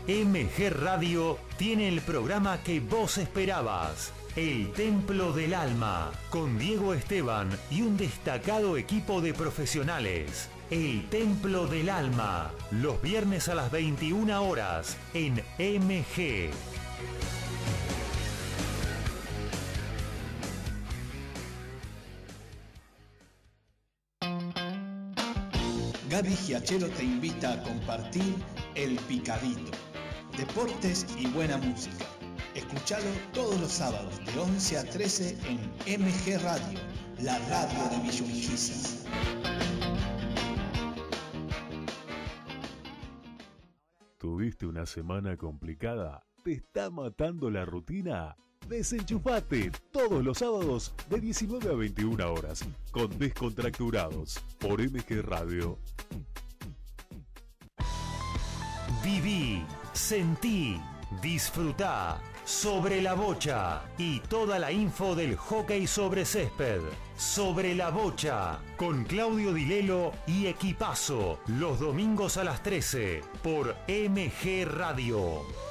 MG Radio tiene el programa que vos esperabas. El Templo del Alma, con Diego Esteban y un destacado equipo de profesionales. El Templo del Alma, los viernes a las 21 horas en MG. Gaby Giachero te invita a compartir El Picadito. Deportes y buena música. Escuchalo todos los sábados de 11 a 13 en MG Radio, la radio de Villurquiza. ¿Tuviste una semana complicada? ¿Te está matando la rutina? Desenchufate todos los sábados de 19 a 21 horas con Descontracturados por MG Radio. Viví, sentí, disfrutá sobre la bocha y toda la info del hockey sobre césped. Sobre la bocha con Claudio Dilelo y Equipazo los domingos a las 13 por MG Radio.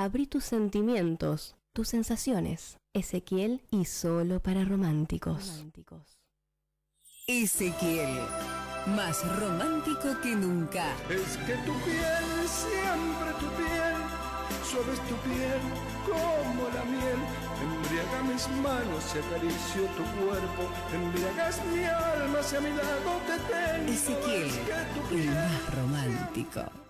Abrí tus sentimientos, tus sensaciones. Ezequiel y solo para románticos. Ezequiel, más romántico que nunca. Es que tu piel, siempre tu piel, suave es tu piel como la miel. Embriaga mis manos y acaricio tu cuerpo. Embriagas mi alma si a mi lado te tengo. Ezequiel, Es que tu el más romántico.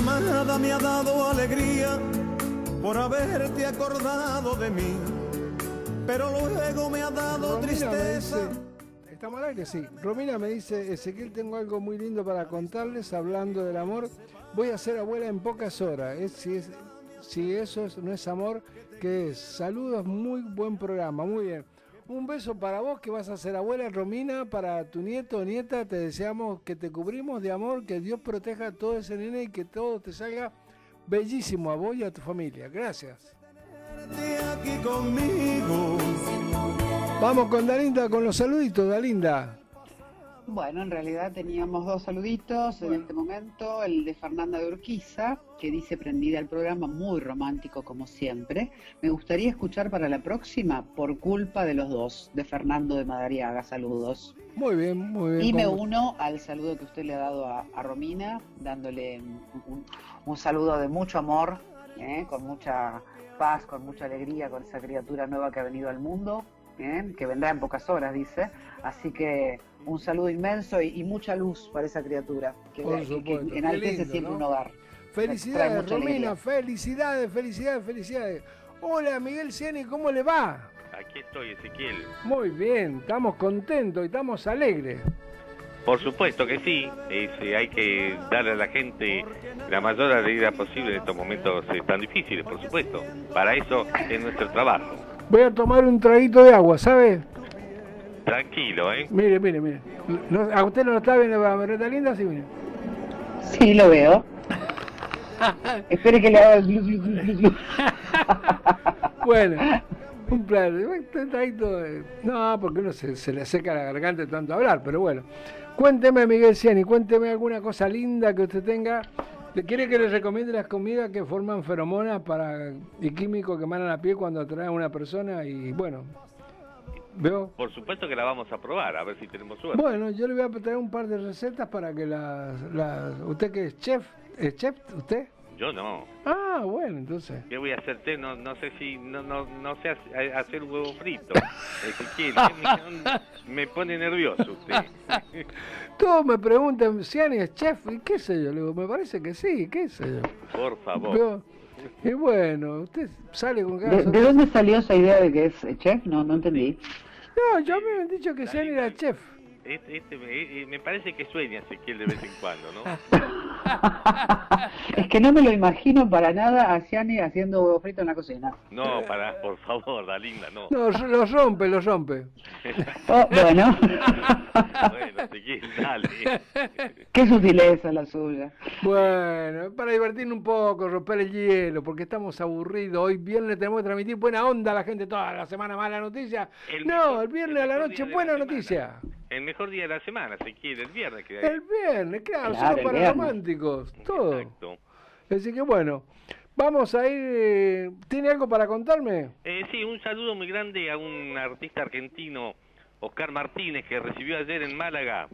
Llamada me ha dado alegría por haberte acordado de mí, pero luego me ha dado Romina tristeza. dice- ¿Estamos al aire? Sí. Romina me dice, Ezequiel, tengo algo muy lindo para contarles hablando del amor. Voy a ser abuela en pocas horas. Es- si, es- si eso es- no es amor, ¿qué es? Saludos, muy buen programa, muy bien. Un beso para vos que vas a ser abuela, Romina, para tu nieto o nieta. Te deseamos que te cubrimos de amor, que Dios proteja a todo ese nene y que todo te salga bellísimo a vos y a tu familia. Gracias. aquí conmigo. Vamos con Dalinda, con los saluditos, Dalinda. Bueno, en realidad teníamos dos saluditos en este momento. El de Fernanda de Urquiza, que dice prendida al programa, muy romántico como siempre. Me gustaría escuchar para la próxima, por culpa de los dos, de Fernando de Madariaga. Saludos. Muy bien, muy bien. Y me uno al saludo que usted le ha dado a, a Romina, dándole un, un- un saludo de mucho amor, ¿eh? con mucha paz, con mucha alegría, con esa criatura nueva que ha venido al mundo, ¿eh? que vendrá en pocas horas, dice. Así que un saludo inmenso y, y mucha luz para esa criatura, que, Por que- que enaltece lindo, siempre ¿no? un hogar. Felicidades, Romina, felicidades, felicidades, felicidades. Hola, Miguel Ciani, ¿cómo le va? Aquí estoy, Ezequiel. Muy bien, estamos contentos y estamos alegres. Por supuesto que sí, es, eh, hay que darle a la gente la mayor alegría posible en estos momentos eh, tan difíciles, por supuesto. Para eso es nuestro trabajo. Voy a tomar un traguito de agua, ¿sabe? Tranquilo, ¿eh? Mire, mire, mire. No- ¿A usted no lo está viendo la mereta linda? Sí, mire. Sí, lo veo. (laughs) Espere que le haga el. (laughs) Bueno, un de- No, porque uno se, se le seca la garganta de tanto hablar, pero bueno. Cuénteme, Miguel Ciani, cuénteme alguna cosa linda que usted tenga. ¿Le quiere que le recomiende las comidas que forman feromonas para y químicos que emanan a pie cuando atraen a una persona? Y bueno, veo. Por supuesto que la vamos a probar, a ver si tenemos suerte. Bueno, yo le voy a traer un par de recetas para que las. las- ¿Usted que es chef? ¿Es chef usted? Yo no. Ah, bueno, entonces. ¿Qué voy a hacer? té? No, no sé si... No, no, no sé hace- hacer huevo frito. Ezequiel, me, (laughs) me pone nervioso usted. (laughs) Todos me preguntan, Ciani es chef, y qué sé yo, le digo, me parece que sí, qué sé yo. Por favor. Y bueno, usted sale con cada ¿De, dónde salió esa idea de que es chef? No, no entendí. No, yo me han dicho que Ciani era chef. Este, este, me, me parece que sueña Ezequiel de vez en cuando, ¿no? (laughs) (laughs) Es que no me lo imagino para nada a Ciani haciendo huevo frito en la cocina. No, para, por favor, Dalinda, no. No, lo rompe, lo rompe. (laughs) Oh, bueno, bueno, Ezequiel, dale. (laughs) qué sutileza la suya. Bueno, para divertirnos un poco, romper el hielo, porque estamos aburridos. Hoy viernes tenemos que transmitir buena onda a la gente toda la semana, mala noticia. El no, mejor- el viernes el a la noche, buena la noticia. El mejor día de la semana, Ezequiel, el viernes. Que El viernes, claro, Claro, solo el para viernes. Todo. Exacto. Así que bueno, vamos a ir. eh, ¿Tiene algo para contarme? Eh, sí, un saludo muy grande a un artista argentino, Oscar Martínez, que recibió ayer en Málaga.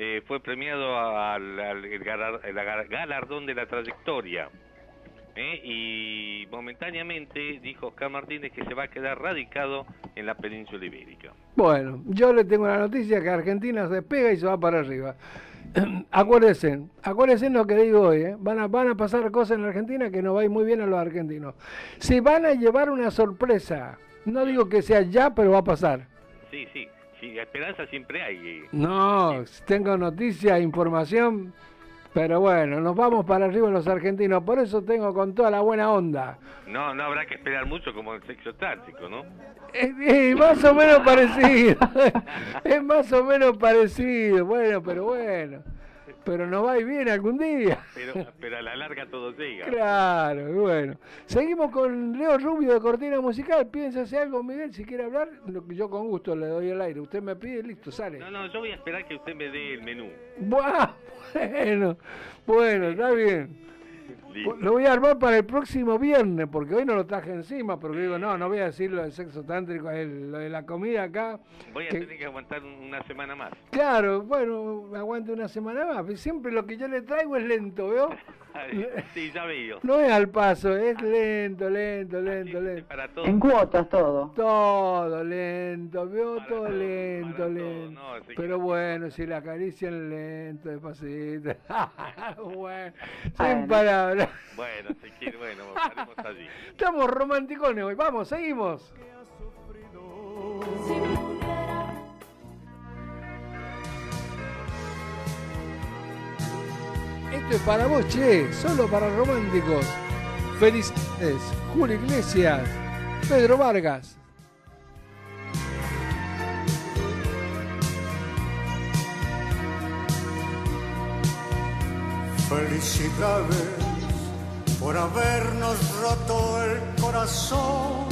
eh, fue premiado al, al- el galar- el agar- galardón de la trayectoria. Eh, y momentáneamente dijo Oscar Martínez que se va a quedar radicado en la península ibérica. Bueno, yo le tengo la noticia que Argentina se despega y se va para arriba. (clears throat) acuérdense, acuérdense lo que digo hoy, ¿eh? van, a, van a pasar cosas en Argentina que no va a ir muy bien a los argentinos. Se van a llevar una sorpresa. No digo que sea ya, pero va a pasar. Sí, sí, sí, esperanza siempre hay. No, tengo noticias, información, pero bueno, nos vamos para arriba los argentinos. Por eso tengo con toda la buena onda. No, no habrá que esperar mucho como el sexo táctico, ¿no? Es, es más o menos parecido. (laughs) es más o menos parecido. Bueno, pero bueno. Pero nos va a ir bien algún día. Pero, pero a la larga todo llega. Claro, y bueno. Seguimos con Leo Rubio de Cortina Musical. Piénsase algo, Miguel, si quiere hablar. lo que Yo con gusto le doy el aire. Usted me pide, listo, sale. No, no, yo voy a esperar que usted me dé el menú. Buah, (laughs) Bueno, bueno, está bien. Listo. Lo voy a armar para el próximo viernes, porque hoy no lo traje encima, porque digo, no, no voy a decir lo del sexo tántrico, el- lo de la comida acá. Voy a que- tener que aguantar un- una semana más. Claro, bueno, aguante una semana más. Siempre lo que yo le traigo es lento, ¿veo? (laughs) Sí, ya veo. No es al paso, es lento, lento, lento, lento. Para todo. En cuotas todo. Todo lento, veo todo lento, lento. Pero bueno, si la acarician lento, despacito. (laughs) bueno, sin palabras. Bueno, si quiere, bueno, estaremos allí. Estamos romanticones hoy. Vamos, seguimos. Esto es para vos, che, solo para románticos. Felicidades, Julio Iglesias, Pedro Vargas. Felicidades por habernos roto el corazón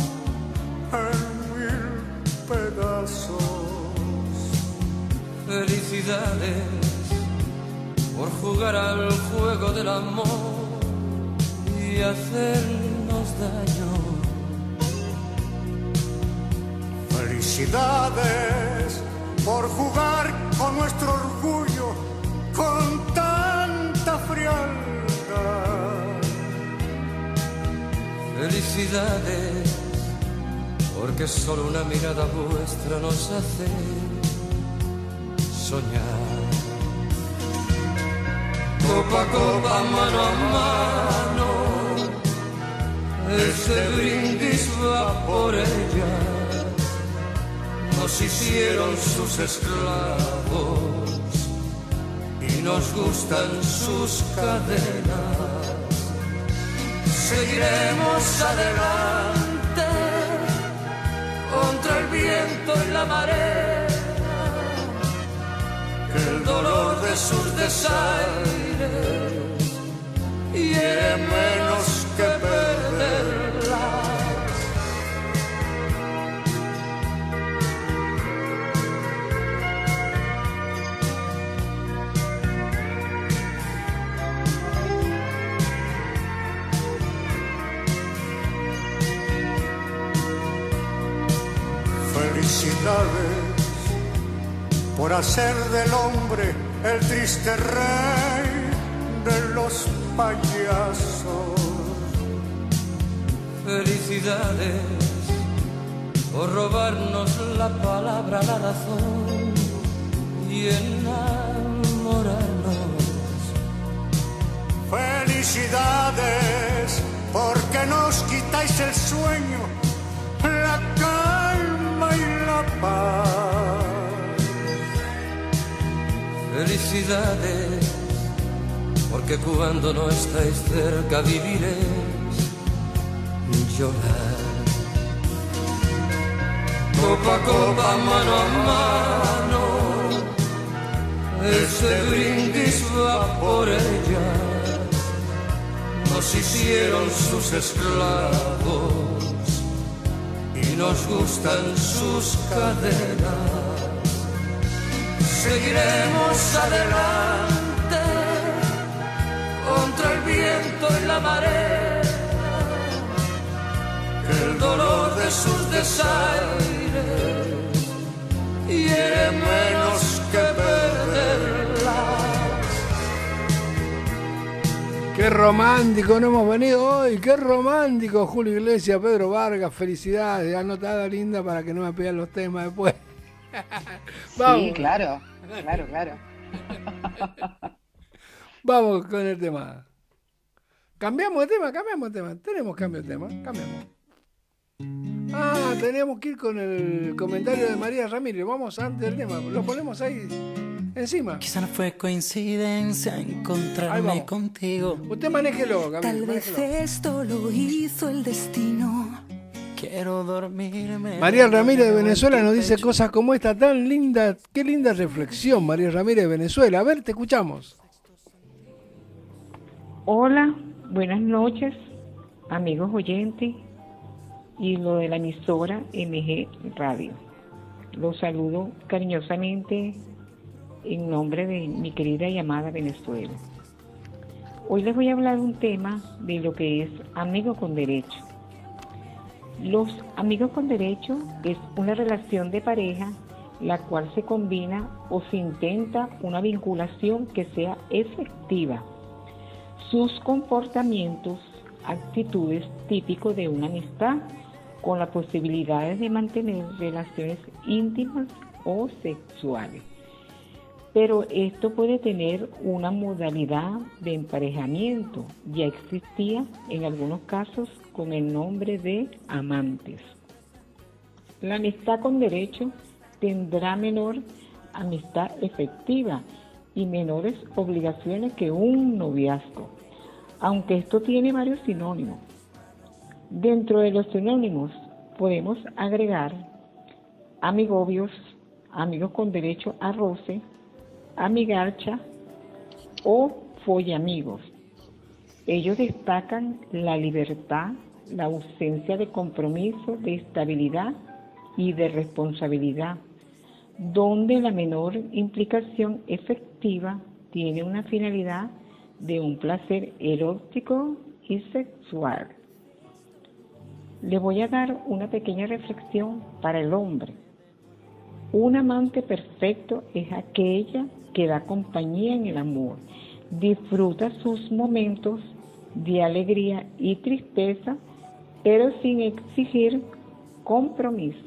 en mil pedazos. Felicidades Felicidades por jugar al juego del amor y hacernos daño. Felicidades por jugar con nuestro orgullo con tanta frialdad. Felicidades porque solo una mirada vuestra nos hace soñar. Copa a copa, mano a mano, este brindis va por ella. Nos hicieron sus esclavos y nos gustan sus cadenas. Seguiremos adelante contra el viento y la marea el dolor de sus desaires hiere menos que perderla. Felicidades por hacer del hombre el triste rey payasos. Felicidades por robarnos la palabra, la razón y enamorarnos. Felicidades porque nos quitáis el sueño, la calma y la paz. Felicidades, porque cuando no estáis cerca viviréis llorar. Copa a copa, mano a mano, este brindis va por ella. Nos hicieron sus esclavos y nos gustan sus cadenas seguiremos adelante viento y la marea. El dolor de sus desaires hiere menos que perderlas. Qué romántico, no hemos venido hoy, qué romántico, Julio Iglesias, Pedro Vargas, felicidades, anotada linda para que no me pidan los temas después. (laughs) Sí, claro, claro, claro. (laughs) Vamos con el tema. Cambiamos de tema, cambiamos de tema. Tenemos cambio de tema, cambiamos. Ah, teníamos que ir con el comentario de María Ramírez. Vamos antes del tema. Lo ponemos ahí encima. Quizá no fue coincidencia encontrarme contigo. Usted manéjelo, Camilo, Tal vez esto lo hizo el destino. Quiero dormirme. María Ramírez de Venezuela nos dice cosas como esta tan linda. Qué linda reflexión, María Ramírez de Venezuela. A ver, te escuchamos. Hola, buenas noches, amigos oyentes y lo de la emisora MG Radio. Los saludo cariñosamente en nombre de mi querida y amada Venezuela. Hoy les voy a hablar un tema de lo que es amigo con derecho. Los amigos con derecho es una relación de pareja la cual se combina o se intenta una vinculación que sea efectiva. Sus comportamientos, actitudes típicos de una amistad con las posibilidades de mantener relaciones íntimas o sexuales. Pero esto puede tener una modalidad de emparejamiento. Ya existía en algunos casos con el nombre de amantes. La amistad con derecho tendrá menor amistad efectiva y menores obligaciones que un noviazgo, aunque esto tiene varios sinónimos. Dentro de los sinónimos podemos agregar amigobios, amigos con derecho a roce, amigarcha o follamigos. Ellos destacan la libertad, la ausencia de compromiso, de estabilidad y de responsabilidad. donde la menor implicación efectiva tiene una finalidad de un placer erótico y sexual. Le voy a dar una pequeña reflexión para el hombre. Un amante perfecto es aquella que da compañía en el amor, disfruta sus momentos de alegría y tristeza, pero sin exigir compromiso.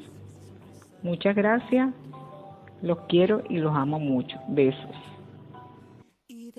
Muchas gracias, los quiero y los amo mucho. Besos.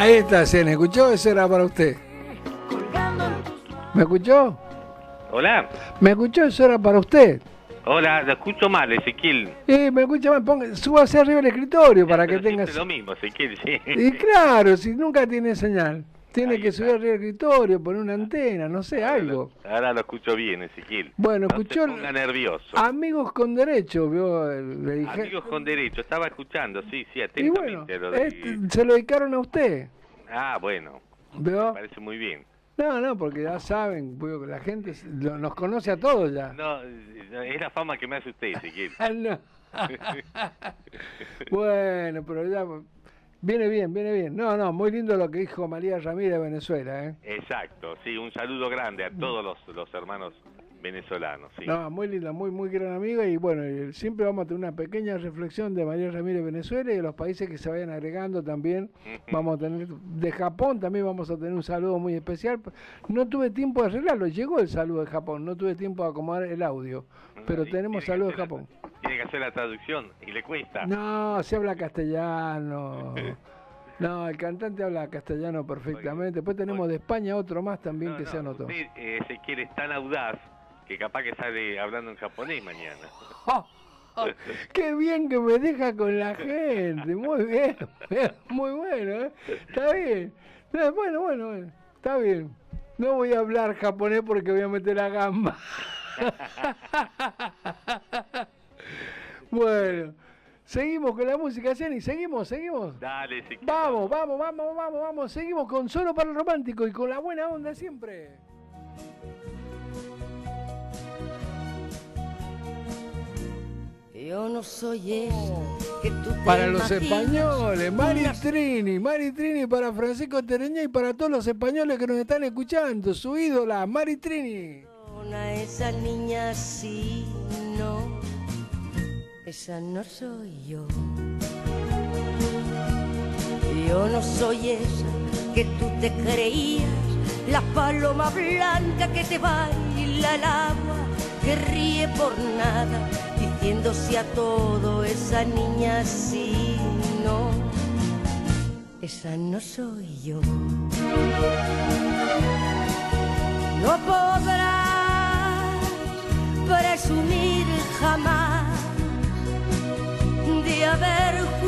Ahí está, ¿se me escuchó? Eso era para usted. ¿Me escuchó? Hola. ¿Me escuchó? Eso era para usted. Hola, lo escucho mal, Ezequiel. Eh, me escucha mal, ponga, súbase arriba el escritorio para que Pero tenga... siempre lo mismo, Ezequiel, sí. Y claro, si nunca tiene señal, tiene que subir arriba el escritorio, poner una antena, no sé, algo. Ahora lo escucho bien, Ezequiel. Bueno, no escuchó se ponga nervioso. Amigos con derecho, vio, le dije... Amigos con derecho, estaba escuchando, sí, sí, Y bueno, atentamente. lo de- este, se lo dedicaron a usted, Ah, bueno, ¿vio? me parece muy bien. No, no, porque ya saben, la gente nos conoce a todos ya. No, es la fama que me hace usted, Ezequiel. (laughs) Ah, no. (laughs) Bueno, pero ya viene bien, viene bien. No, no, muy lindo lo que dijo María Ramírez de Venezuela, ¿eh? Exacto, sí, un saludo grande a todos los, los hermanos venezolanos, sí. No, muy linda, muy muy gran amiga y bueno, y siempre vamos a tener una pequeña reflexión de María Ramírez Venezuela y de los países que se vayan agregando también. Vamos a tener de Japón también vamos a tener un saludo muy especial. No tuve tiempo de arreglarlo, llegó el saludo de Japón, no tuve tiempo de acomodar el audio, pero tenemos saludo de Japón. Tiene que hacer la traducción y le cuesta. No, se habla castellano. (laughs) No, el cantante habla castellano perfectamente. Después tenemos de España otro más también que se anotó. Usted, eh, Ezequiel, es tan audaz que capaz que sale hablando en japonés mañana. Qué bien que me deja con la gente. Muy bien. (laughs) Muy bueno, ¿eh? Está bien. No, Bueno, bueno, bueno. Está bien. No voy a hablar japonés porque voy a meter la gamba. (laughs) Bueno, seguimos con la música, Jenny. Seguimos, seguimos. Dale, Ezequiel. Vamos, vamos, vamos, vamos, vamos. Seguimos con Solo para el Romántico y con la buena onda siempre. Yo no soy esa que tú te Para los españoles, Mari Trini, Mari Trini para Francisco Tereña y para todos los españoles que nos están escuchando, su ídola, Mari Trini. esa niña sí, no. Esa no soy yo. Yo no soy esa que tú te creías, la paloma blanca que te baila al agua, que ríe por nada, a todo, esa niña sí, no. Esa no soy yo. No podrás presumir jamás de haber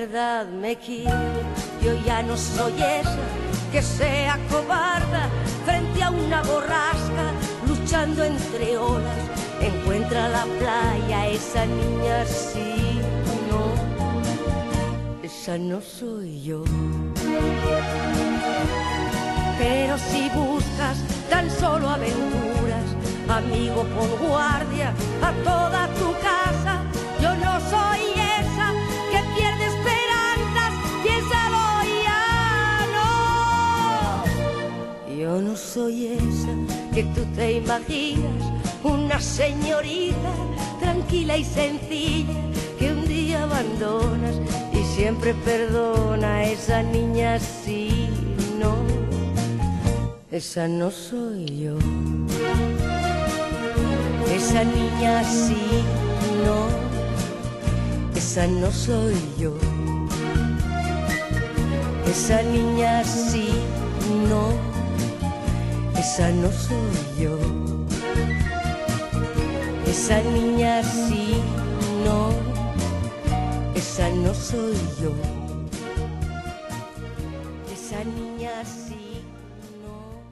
verdad me quieres, yo ya no soy esa que sea cobarda frente a una borrasca luchando entre olas. Encuentra la playa, esa niña sí, no, esa no soy yo. Pero si buscas tan solo aventuras, amigo, pon guardia a toda tu casa. Soy esa que tú te imaginas, una señorita tranquila y sencilla que un día abandonas y siempre perdona a esa niña sí, no. Esa no soy yo. Esa niña sí, no. Esa no soy yo. Esa niña sí, no, esa no soy yo. Esa niña sí, no, esa no soy yo. Esa niña sí, no.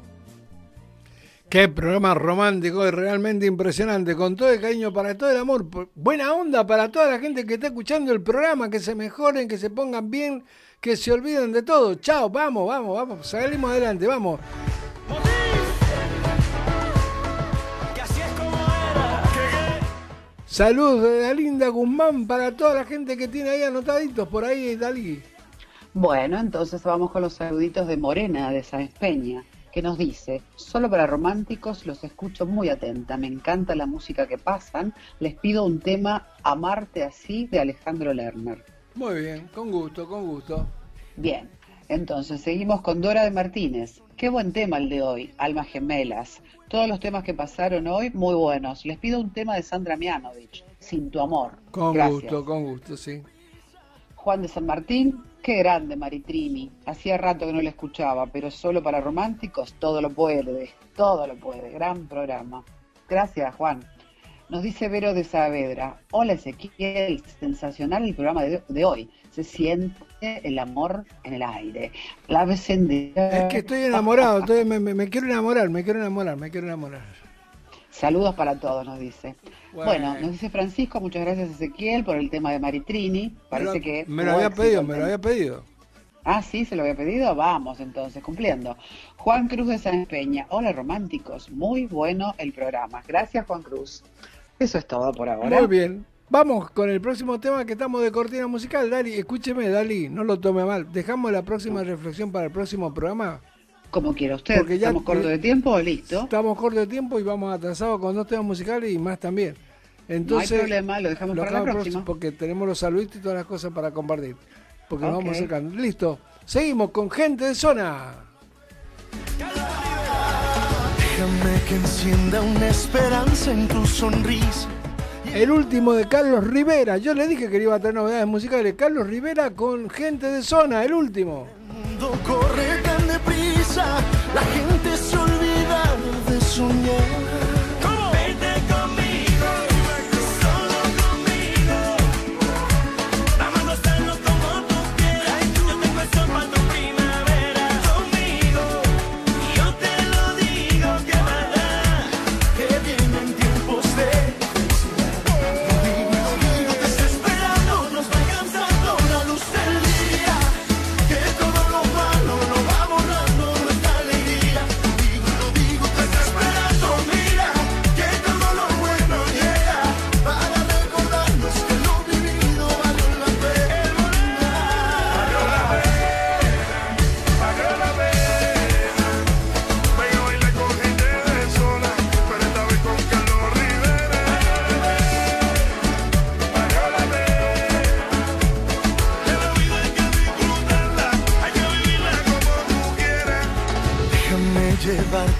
Qué programa romántico y realmente impresionante, con todo el cariño para todo el amor, buena onda para toda la gente que está escuchando el programa, que se mejoren, que se pongan bien, que se olviden de todo. Chao, vamos, vamos, vamos, salimos adelante, vamos. Salud de la linda Guzmán para toda la gente que tiene ahí anotaditos por ahí, Dalí. Bueno, entonces vamos con los saluditos de Morena de San Peña, que nos dice, solo para románticos los escucho muy atenta, me encanta la música que pasan, les pido un tema Amarte así de Alejandro Lerner. Muy bien, con gusto, con gusto. Bien, entonces seguimos con Dora de Martínez. Qué buen tema el de hoy, Almas Gemelas. Todos los temas que pasaron hoy, muy buenos. Les pido un tema de Sandra Mianovich, Sin tu amor. Con Gracias. gusto, con gusto, sí. Juan de San Martín, qué grande Maritrini. Hacía rato que no la escuchaba, pero solo para románticos todo lo puede, todo lo puede. Gran programa. Gracias, Juan. Nos dice Vero de Saavedra. Hola Ezequiel, sensacional el programa de, de hoy. Se siente el amor en el aire. La Es que estoy enamorado, estoy- me, me- me quiero enamorar, me quiero enamorar, me quiero enamorar. Saludos para todos, nos dice. Bueno. Bueno, nos dice Francisco, muchas gracias Ezequiel por el tema de Maritrini. Parece Me lo- que Me lo había pedido, me lo había pedido. Ah, sí, se lo había pedido. Vamos entonces, cumpliendo. Juan Cruz de San Peña. Hola, románticos. Muy bueno el programa. Gracias, Juan Cruz. Eso es todo por ahora. Muy bien. Vamos con el próximo tema que estamos de cortina musical. Dali, escúcheme, Dali, no lo tome mal. ¿Dejamos la próxima reflexión para el próximo programa? Como quiera usted. Porque ya- ¿Estamos cortos de tiempo? Listo. Estamos cortos de tiempo y vamos atrasados con dos temas musicales y más también. Entonces, no hay problema, lo dejamos para la próxima. Porque tenemos los saluditos y todas las cosas para compartir. Porque nos vamos acercando. Listo. Seguimos con gente de zona. Déjame que encienda una esperanza en tu sonrisa. El último de Carlos Rivera. Yo le dije que iba a tener novedades musicales. Carlos Rivera con gente de zona, el último. mundo corre la gente se de.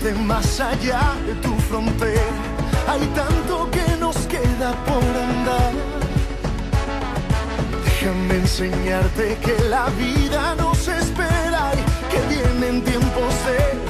Llevarte más allá de tu frontera. Hay tanto que nos queda por andar. Déjame enseñarte que la vida nos espera y que vienen tiempos de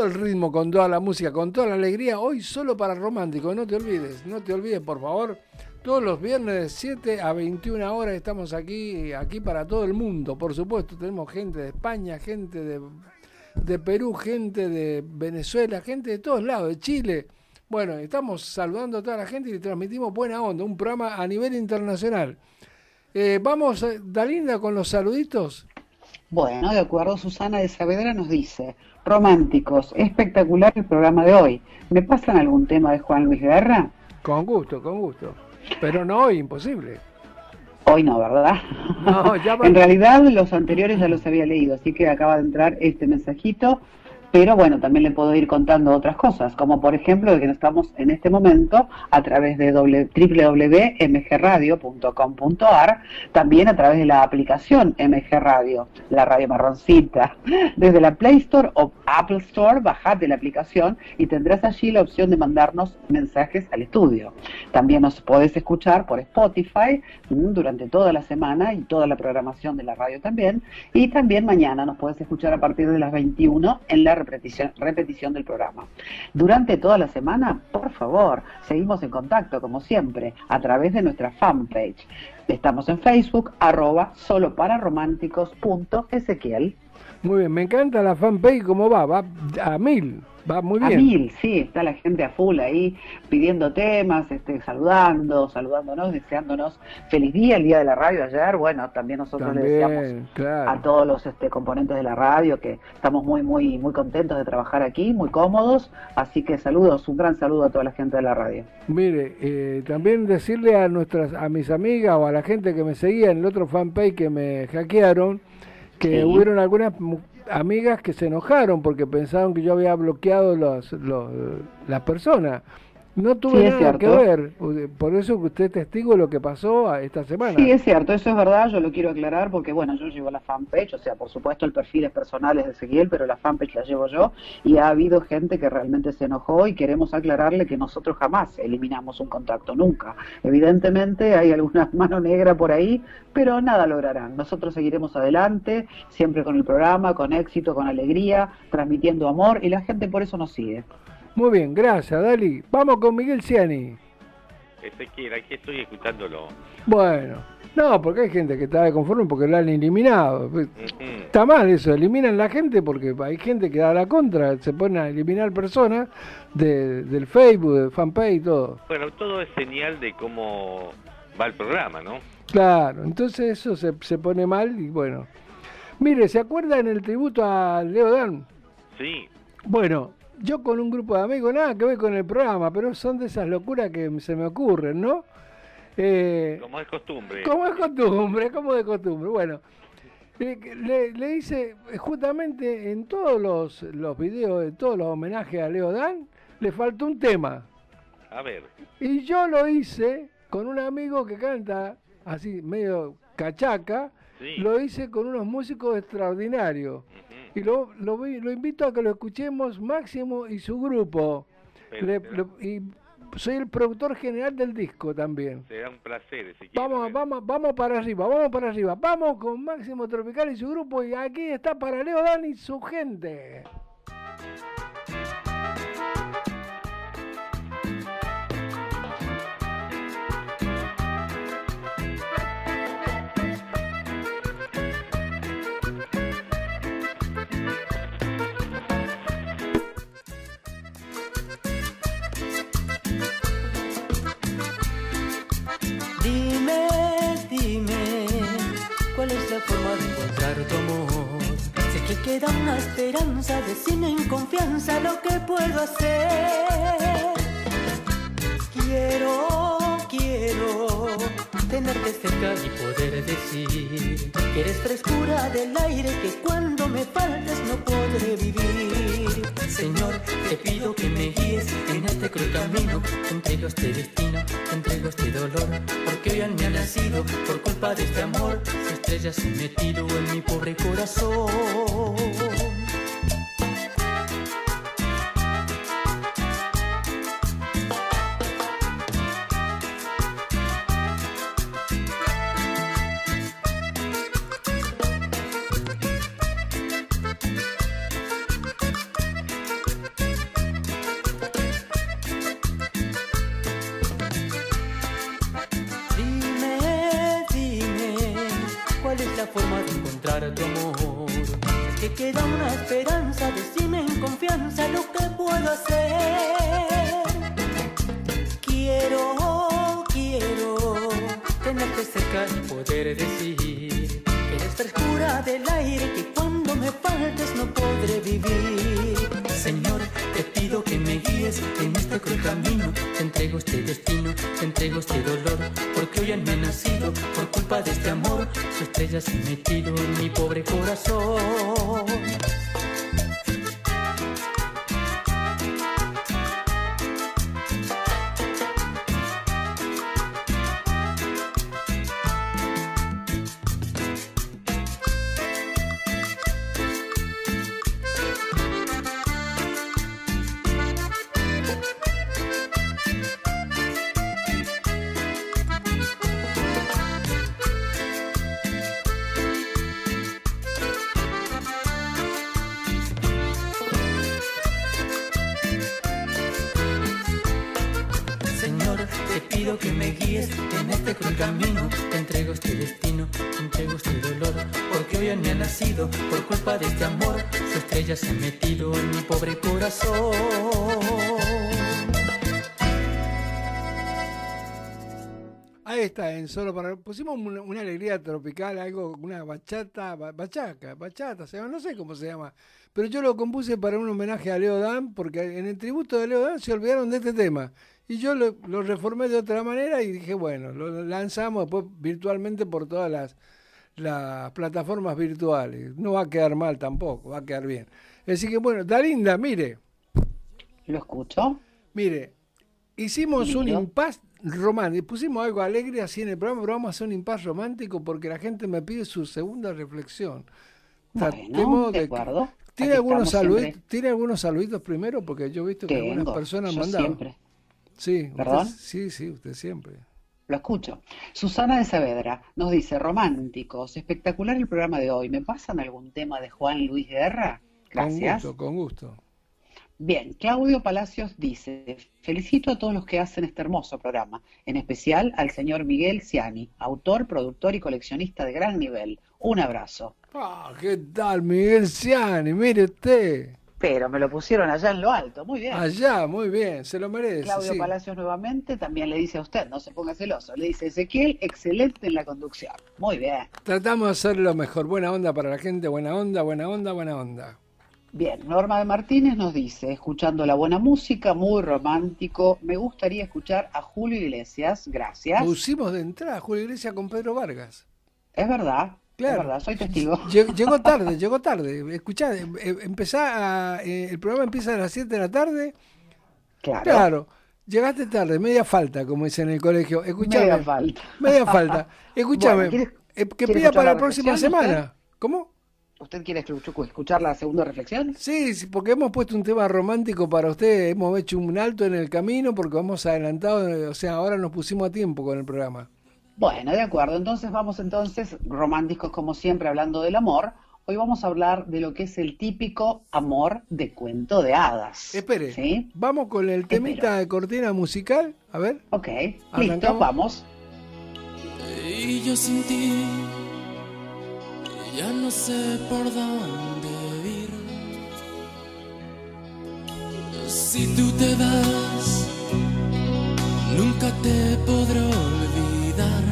todo el ritmo, con toda la música, con toda la alegría, hoy solo para románticos, no te olvides, no te olvides por favor. Todos los viernes de 7 a 21 horas estamos aquí, aquí para todo el mundo, por supuesto. Tenemos gente de España, gente de, de Perú, gente de Venezuela, gente de todos lados, de Chile. Bueno, estamos saludando a toda la gente y le transmitimos buena onda, un programa a nivel internacional. Eh, vamos, eh, Dalinda, con los saluditos. Bueno, de acuerdo, Susana de Saavedra nos dice, románticos, espectacular el programa de hoy. ¿Me pasan algún tema de Juan Luis Guerra? Con gusto, con gusto. Pero no hoy, imposible. Hoy no, ¿verdad? No, ya (laughs) va- en realidad los anteriores ya los había leído, así que acaba de entrar este mensajito. Pero bueno, también le puedo ir contando otras cosas, como por ejemplo de que estamos en este momento a través de www.mgradio.com.ar, también a través de la aplicación MG Radio, la radio marroncita. Desde la Play Store o Apple Store, bajate la aplicación y tendrás allí la opción de mandarnos mensajes al estudio. También nos podés escuchar por Spotify mm, durante toda la semana y toda la programación de la radio también. Y también mañana nos podés escuchar a partir de las 21 en la repetición, repetición del programa. Durante toda la semana, por favor, seguimos en contacto, como siempre, a través de nuestra fanpage. Estamos en Facebook, arroba solo para románticos punto Ezequiel. Muy bien, me encanta la fanpage, ¿cómo va? Va a mil, va muy A bien. mil, sí, está la gente a full ahí pidiendo temas, este, saludando, saludándonos, deseándonos feliz día, el día de la radio ayer. Bueno, también nosotros le deseamos claro. a todos los este, componentes de la radio que estamos muy, muy, muy contentos de trabajar aquí, muy cómodos. Así que saludos, un gran saludo a toda la gente de la radio. Mire, eh, también decirle a nuestras, a mis amigas o a la gente que me seguía en el otro fanpage que me hackearon, que Sí. hubieron algunas amigas que se enojaron porque pensaron que yo había bloqueado los, los, las personas. No tuve Sí, nada que cierto. ver, por eso que usted es testigo de lo que pasó a- esta semana. Sí, es cierto, eso es verdad, yo lo quiero aclarar porque, bueno, yo llevo la fanpage, o sea, por supuesto el perfil es personal es de Ezequiel, pero la fanpage la llevo yo y ha habido gente que realmente se enojó y queremos aclararle que nosotros jamás eliminamos un contacto, nunca. Evidentemente hay alguna (laughs) mano negra por ahí, pero nada lograrán. Nosotros seguiremos adelante, siempre con el programa, con éxito, con alegría, transmitiendo amor y la gente por eso nos sigue. Muy bien, gracias, Dali. Vamos con Miguel Ciani. Ezequiel, aquí estoy escuchándolo. Bueno, no, porque hay gente que está de conforme porque la han eliminado. Ujú. Está mal eso, eliminan la gente porque hay gente que da la contra, se ponen a eliminar personas de, del Facebook, del fanpage y todo. Bueno, todo es señal de cómo va el programa, ¿no? Claro, entonces eso se, se pone mal y bueno. Mire, ¿se acuerdan el tributo a Leo Dan? Sí. Bueno, yo con un grupo de amigos, nada que ver con el programa, pero son de esas locuras que se me ocurren, ¿no? Eh, Como es costumbre. Como es costumbre, como de costumbre. Bueno, eh, le, le hice justamente en todos los, los videos, en todos los homenajes a Leo Dan, le faltó un tema. A ver. Y yo lo hice con un amigo que canta así, medio cachaca, Sí. lo hice con unos músicos extraordinarios. Y lo, lo, lo invito a que lo escuchemos Máximo y su grupo. Le- y soy el productor general del disco también. Será un placer, Ezequiel. Vamos, vamos, vamos para arriba, vamos para arriba. Vamos con Máximo Tropical y su grupo. Y aquí está para Leo Dan y su gente. Queda una esperanza, decime en confianza lo que puedo hacer. Quiero, quiero tenerte cerca y poder decir que eres frescura del aire que cuando me faltes no podré vivir. Señor, te pido que me guíes en este cruel camino, entre los de destino, entre los de dolor, porque hoy al me ha nacido de este amor, estrella se ha metido en mi pobre corazón. Solo para. Pusimos una, una alegría tropical, algo, una bachata, ba- bachaca, bachata, se llama, no sé cómo se llama. Pero yo lo compuse para un homenaje a Leo Dan, porque en el tributo de Leo Dan se olvidaron de este tema. Y yo lo, lo reformé de otra manera y dije, bueno, lo lanzamos después virtualmente por todas las, las plataformas virtuales. No va a quedar mal tampoco, va a quedar bien. Así que bueno, Dalinda, mire. ¿Lo escucho? Mire, hicimos un Miro. Romántico, pusimos algo alegre así en el programa, pero vamos a hacer un impas romántico porque la gente me pide su segunda reflexión. Bueno, de acuerdo. ¿Tiene Aquí algunos, saluditos. ¿Tiene algunos saluditos primero? Porque yo he visto que algunas personas yo mandaron. siempre. Sí, usted- ¿Perdón? sí, sí, usted siempre. Lo escucho. Susana de Saavedra nos dice, románticos, espectacular el programa de hoy. ¿Me pasan algún tema de Juan Luis Guerra? Gracias. Con gusto, con gusto. Bien, Claudio Palacios dice, felicito a todos los que hacen este hermoso programa, en especial al señor Miguel Ciani, autor, productor y coleccionista de gran nivel. Un abrazo. Ah, ¿qué tal, Miguel Ciani? Mire usted. Pero me lo pusieron allá en lo alto, muy bien. Allá, muy bien, se lo merece. Claudio sí. Palacios nuevamente también le dice a usted, no se ponga celoso, le dice Ezequiel, excelente en la conducción. Muy bien. Tratamos de hacer lo mejor. Buena onda para la gente, buena onda, buena onda, buena onda. Bien, Norma de Martínez nos dice, escuchando la buena música, muy romántico, me gustaría escuchar a Julio Iglesias, gracias. Pusimos de entrada a Julio Iglesias con Pedro Vargas. Es verdad, Claro. es verdad, soy testigo. (laughs) Llegó, tarde, llegó tarde. Escuchá, eh, eh, empezá a- eh, el programa empieza a las 7 de la tarde. Claro. Llegaste tarde, media falta, como dicen en el colegio. Escuchame. Media falta. Media falta. (laughs) Escúchame. Bueno, ¿quiere- eh, que pida para la próxima reflexión usted? semana. ¿Cómo? ¿Usted quiere escu- escuchar la segunda reflexión? Sí, sí, porque hemos puesto un tema romántico para usted. Hemos hecho un alto en el camino porque hemos adelantado. O sea, ahora nos pusimos a tiempo con el programa. Bueno, de acuerdo. Entonces vamos entonces, románticos como siempre, hablando del amor. Hoy vamos a hablar de lo que es el típico amor de cuento de hadas. Espere, ¿Sí? vamos con el temita de cortina musical. A ver. Ok, listo, Arrancamos. vamos. Y yo sin ti ya no sé por dónde ir. Si tú te vas, nunca te podré olvidar.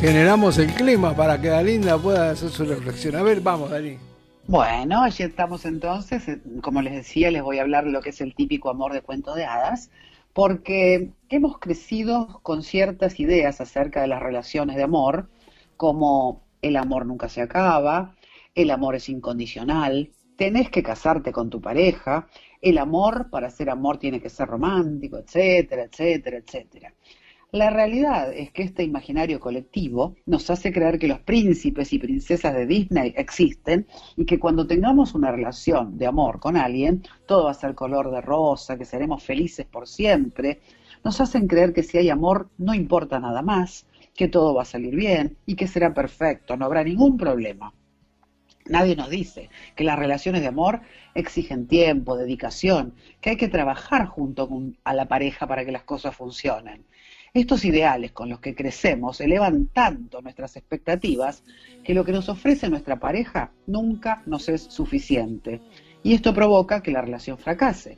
Generamos el clima para que Dalinda pueda hacer su reflexión. A ver, vamos, Dalí. Bueno, allí estamos entonces. Eh, Como les decía, les voy a hablar de lo que es el típico amor de cuento de hadas, porque hemos crecido con ciertas ideas acerca de las relaciones de amor, como el amor nunca se acaba, el amor es incondicional, tenés que casarte con tu pareja, el amor para ser amor tiene que ser romántico, etcétera, etcétera, etcétera. La realidad es que este imaginario colectivo nos hace creer que los príncipes y princesas de Disney existen y que cuando tengamos una relación de amor con alguien, todo va a ser color de rosa, que seremos felices por siempre. Nos hacen creer que si hay amor no importa nada más, que todo va a salir bien y que será perfecto, no habrá ningún problema. Nadie nos dice que las relaciones de amor exigen tiempo, dedicación, que hay que trabajar junto con, a la pareja para que las cosas funcionen. Estos ideales con los que crecemos elevan tanto nuestras expectativas que lo que nos ofrece nuestra pareja nunca nos es suficiente. Y esto provoca que la relación fracase.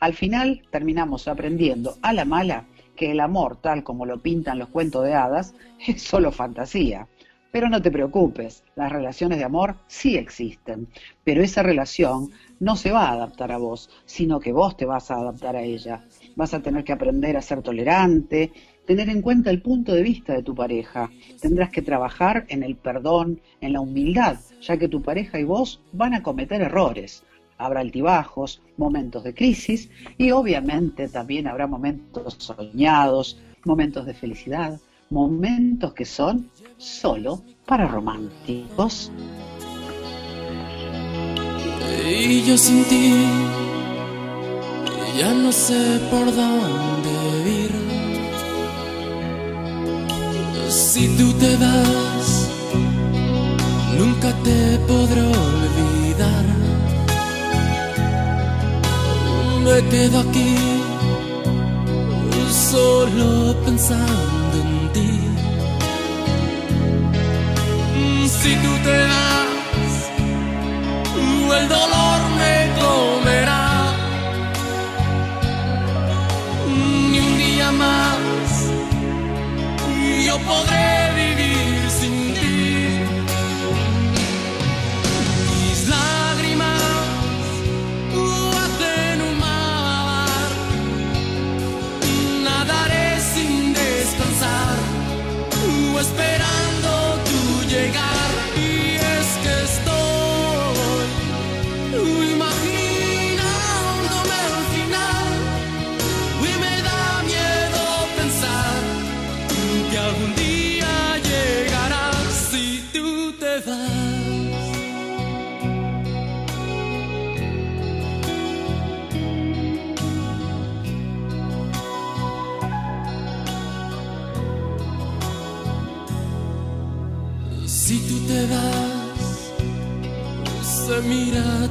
Al final terminamos aprendiendo a la mala que el amor, tal como lo pintan los cuentos de hadas, (laughs) es solo fantasía. Pero no te preocupes, las relaciones de amor sí existen, pero esa relación no se va a adaptar a vos, sino que vos te vas a adaptar a ella. Vas a tener que aprender a ser tolerante, tener en cuenta el punto de vista de tu pareja. Tendrás que trabajar en el perdón, en la humildad, ya que tu pareja y vos van a cometer errores. Habrá altibajos, momentos de crisis y obviamente también habrá momentos soñados, momentos de felicidad, momentos que son solo para románticos. Y yo sin ti ya no sé por dónde ir. Si tú te vas, nunca te podré olvidar. Me quedo aquí solo pensando en ti. Si tú te vas, el dolor me comerá. Ni un día más yo podré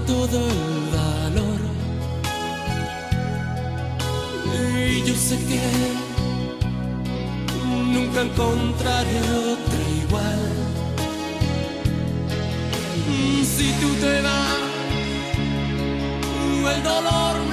todo el valor. Y yo sé que nunca encontraré otra igual. Si tú te vas, el dolor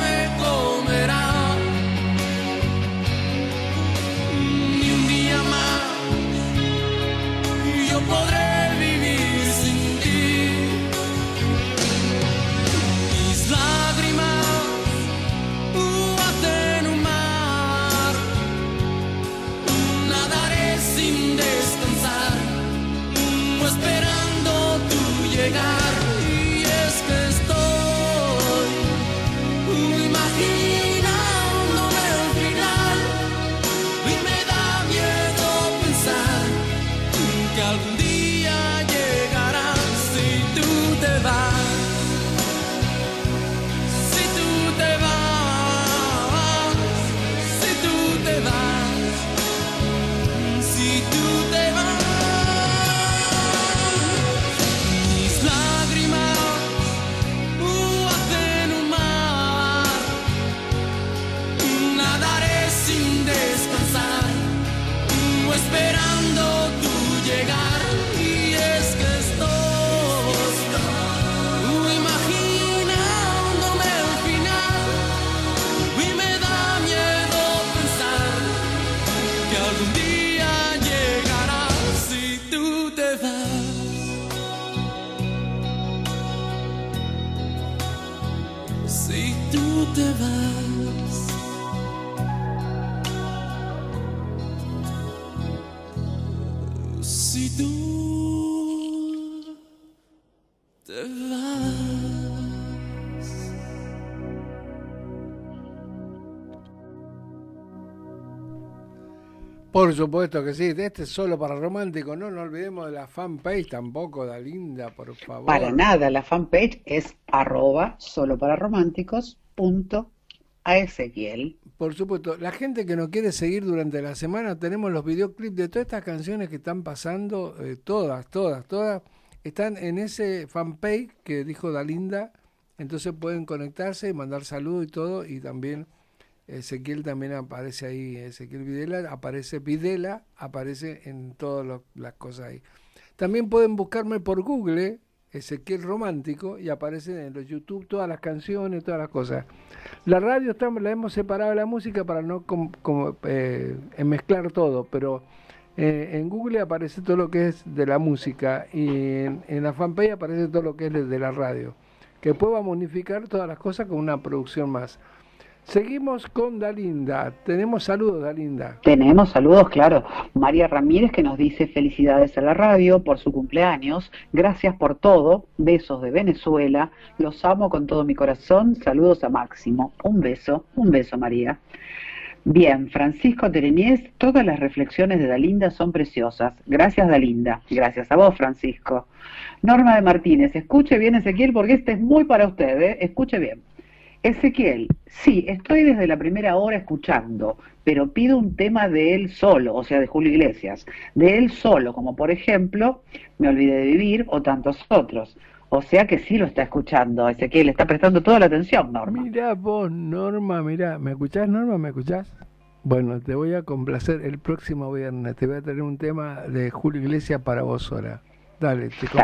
Por supuesto que sí, este es solo para románticos, no nos olvidemos de la fanpage tampoco, da linda, por favor. Para nada, la fanpage es arroba solo para románticos punto a Ezequiel. Por supuesto, la gente que nos quiere seguir durante la semana, tenemos los videoclips de todas estas canciones que están pasando, eh, todas, todas, todas, están en ese fanpage que dijo Dalinda, entonces pueden conectarse y mandar saludos y todo, y también Ezequiel también aparece ahí, Ezequiel Videla, aparece Videla, aparece en todas las cosas ahí. También pueden buscarme por Google, Ezequiel Romántico, y aparecen en los YouTube todas las canciones, todas las cosas. La radio estamos, la hemos separado de la música para no como, eh, mezclar todo, pero eh, en Google aparece todo lo que es de la música y en, en la fanpage aparece todo lo que es de la radio. Que pueda unificar todas las cosas con una producción más. Seguimos con Dalinda. Tenemos saludos, Dalinda. Tenemos saludos, claro. María Ramírez que nos dice felicidades a la radio por su cumpleaños. Gracias por todo. Besos de Venezuela. Los amo con todo mi corazón. Saludos a Máximo. Un beso, un beso, María. Bien, Francisco Terenies, todas las reflexiones de Dalinda son preciosas. Gracias, Dalinda. Gracias a vos, Francisco. Norma de Martínez, escuche bien, Ezequiel, porque este es muy para usted, ¿eh? Escuche bien. Ezequiel, sí, estoy desde la primera hora escuchando, pero pido un tema de él solo, o sea, de Julio Iglesias, de él solo, como por ejemplo, Me olvidé de vivir o tantos otros. O sea que sí lo está escuchando, Ezequiel, está prestando toda la atención, Norma. Mira vos, Norma, mira, ¿me escuchás, Norma? ¿Me escuchás? Bueno, te voy a complacer el próximo viernes, te voy a tener un tema de Julio Iglesias para vos ahora.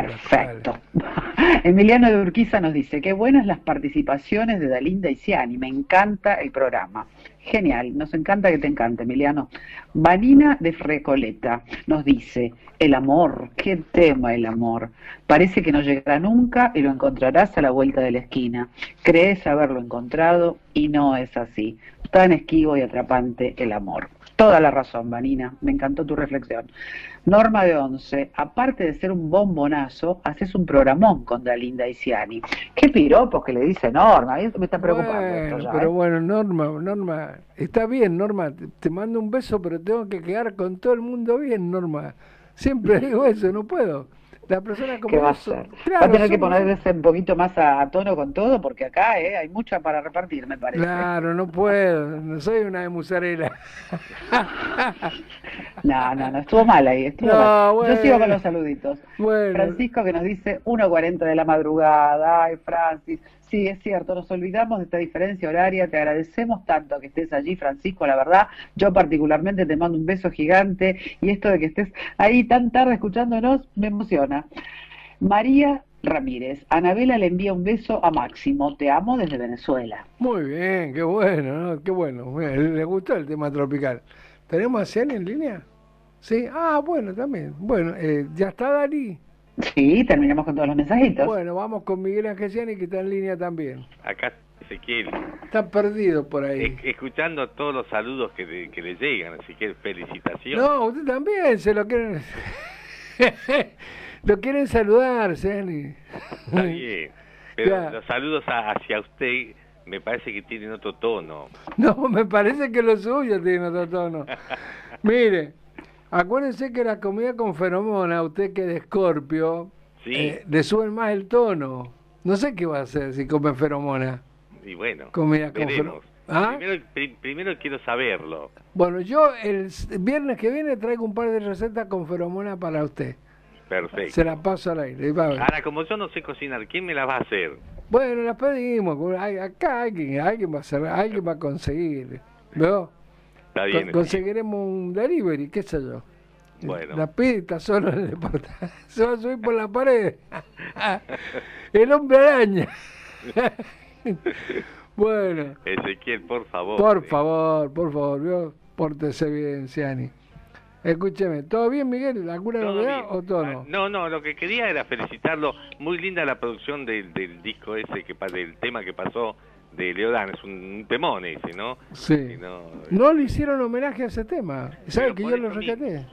Perfecto. (laughs) Emiliano de Urquiza nos dice, qué buenas las participaciones de Dalinda y Ciani, me encanta el programa. Genial, nos encanta que te encante, Emiliano. Vanina de Frecoleta nos dice, el amor, qué tema el amor. Parece que no llegará nunca y lo encontrarás a la vuelta de la esquina. Crees haberlo encontrado y no es así. Tan esquivo y atrapante el amor. Toda la razón, Vanina, me encantó tu reflexión. Norma de Once, aparte de ser un bombonazo, haces un programón con Dalinda Ciani. Qué piropos que le dice Norma, esto me está preocupando. pero ¿eh? bueno, Norma, Norma, está bien, Norma, te, mando un beso, pero tengo que quedar con todo el mundo bien, Norma. Siempre (laughs) digo eso, no puedo. La persona como ¿Qué va a hacer? va a tener que ponerse un poquito más a, tono con todo porque acá eh, hay mucha para repartir, me parece. Claro, no puedo, no soy una de musarela. (laughs) no, no, no, estuvo mal ahí, estuvo mal. Yo sigo con los saluditos. Francisco que nos dice 1.40 de la madrugada, ay Francis, Sí, es cierto, nos olvidamos de esta diferencia horaria, te agradecemos tanto que estés allí, Francisco, la verdad, yo particularmente te mando un beso gigante y esto de que estés ahí tan tarde escuchándonos me emociona. María Ramírez, Anabela le envía un beso a Máximo, te amo desde Venezuela. Muy bien, qué bueno, qué bueno, le gustó el tema tropical. ¿Tenemos a Cian en línea? Sí, ah, bueno, también. Bueno, eh, ¿ya está Dani? Sí, terminamos con todos los mensajitos. Bueno, vamos con Miguel Angesiani que está en línea también. Acá Ezequiel. Está perdido por ahí. escuchando todos los saludos que, le llegan, así que felicitaciones. No, usted también se lo quieren... (laughs) lo quieren saludar, Sani. Está bien, pero los saludos hacia usted me parece que tienen otro tono. No, me parece que lo suyo tiene otro tono. (laughs) Mire, Acuérdense que la comida con feromona, usted que es de Escorpio, eh, le suben más el tono. No sé qué va a hacer si come feromona. Y bueno, comida con. ¿Ah? Primero, quiero saberlo. Bueno, yo el viernes que viene traigo un par de recetas con feromona para usted. Perfecto. Se la paso al aire. Ahora, como yo no sé cocinar, ¿quién me la va a hacer? Bueno, las pedimos. Acá alguien, alguien va a hacer, alguien va a conseguir. ¿Veo? Conseguiremos un delivery, qué sé yo. Bueno. La pista solo en el departamento. Se va a subir por la pared. (laughs) el hombre araña. (laughs) bueno. Ezequiel, por favor. Por eh. favor, por favor, pórtese bien, Ciani. Escúcheme, ¿todo bien, Miguel? ¿Alguna novedad o todo no? Ah, no, no, lo que quería era felicitarlo. Muy linda la producción del, del disco ese, que del tema que pasó de Leodán, es un temón ese, ¿no? Sí. No, le hicieron homenaje a ese tema. ¿Sabes que yo lo rescaté?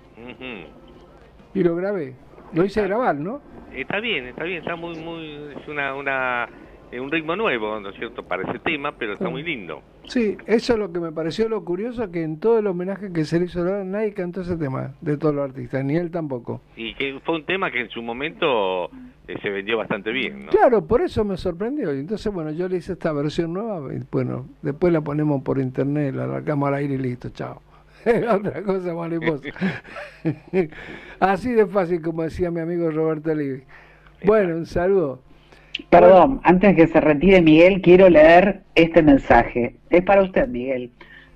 Y lo grabé. Lo hice grabar, ¿no? Está bien, está bien, está muy, muy, es una, una, un ritmo nuevo, ¿no es cierto?, para ese tema, pero está muy lindo. Sí, eso es lo que me pareció lo curioso, que en todo el homenaje que se le hizo nadie cantó ese tema, de todos los artistas, ni él tampoco. Y que fue un tema que en su momento eh, se vendió bastante bien, ¿no? Claro, por eso me sorprendió. Y entonces, bueno, yo le hice esta versión nueva, y bueno, después la ponemos por internet, la arrancamos al aire y listo, chao. (laughs) Otra cosa mariposa. (laughs) Así de fácil, como decía mi amigo Roberto Livi. Bueno, un saludo. Perdón, antes que se retire Miguel, quiero leer este mensaje. Es para usted, Miguel.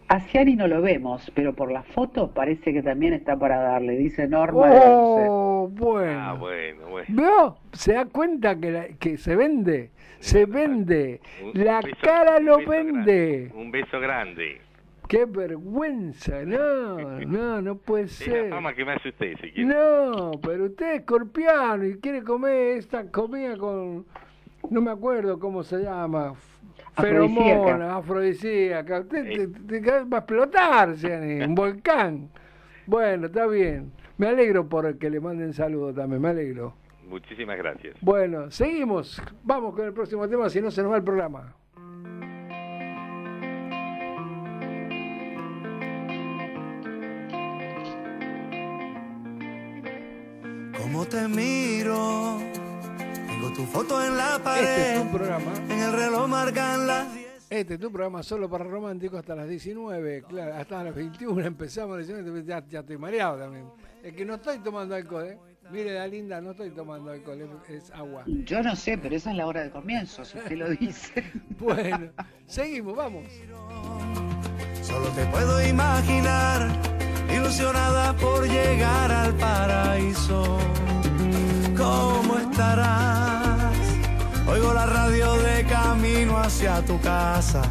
A Ciani no lo vemos, pero por la foto parece que también está para darle, dice Norma. Oh, bueno. Ah, bueno, bueno. ¿Veo? ¿Se da cuenta que, la- que se vende? Se vende. Un- La un beso- cara lo vende. Un beso grande. Qué vergüenza. No, no, no puede Es la ser. fama que me hace usted, si quiere. No, pero usted es escorpiano y quiere comer esta comida con. No me acuerdo cómo se llama. Feromona, afrodisíaca. Usted te- te- te- va a explotar, Ciani, un volcán. Bueno, está bien. Me alegro por que le manden saludos también, me alegro. Muchísimas gracias. Bueno, seguimos. Vamos con el próximo tema, si no se nos va el programa. Como te miro, tengo tu foto en la Este pared. es tu programa. En el reloj marcan las 10. Este es tu programa solo para románticos hasta las 19, claro, hasta las 21 (laughs) empezamos, a las 19, ya, ya estoy mareado también. Es que no estoy tomando alcohol, ¿eh? Mire, la linda, no estoy tomando alcohol, es, es agua. Yo no sé, pero esa es la hora de comienzo, si usted lo dice. (laughs) Bueno, seguimos, vamos. Solo te puedo imaginar, ilusionada por llegar al paraíso. ¿Cómo estarás? Oigo la radio de camino hacia tu casa.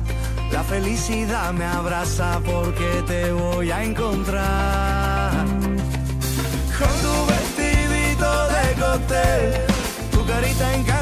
La felicidad me abraza porque te voy a encontrar. Con tu vestidito de cóctel, tu carita encantadora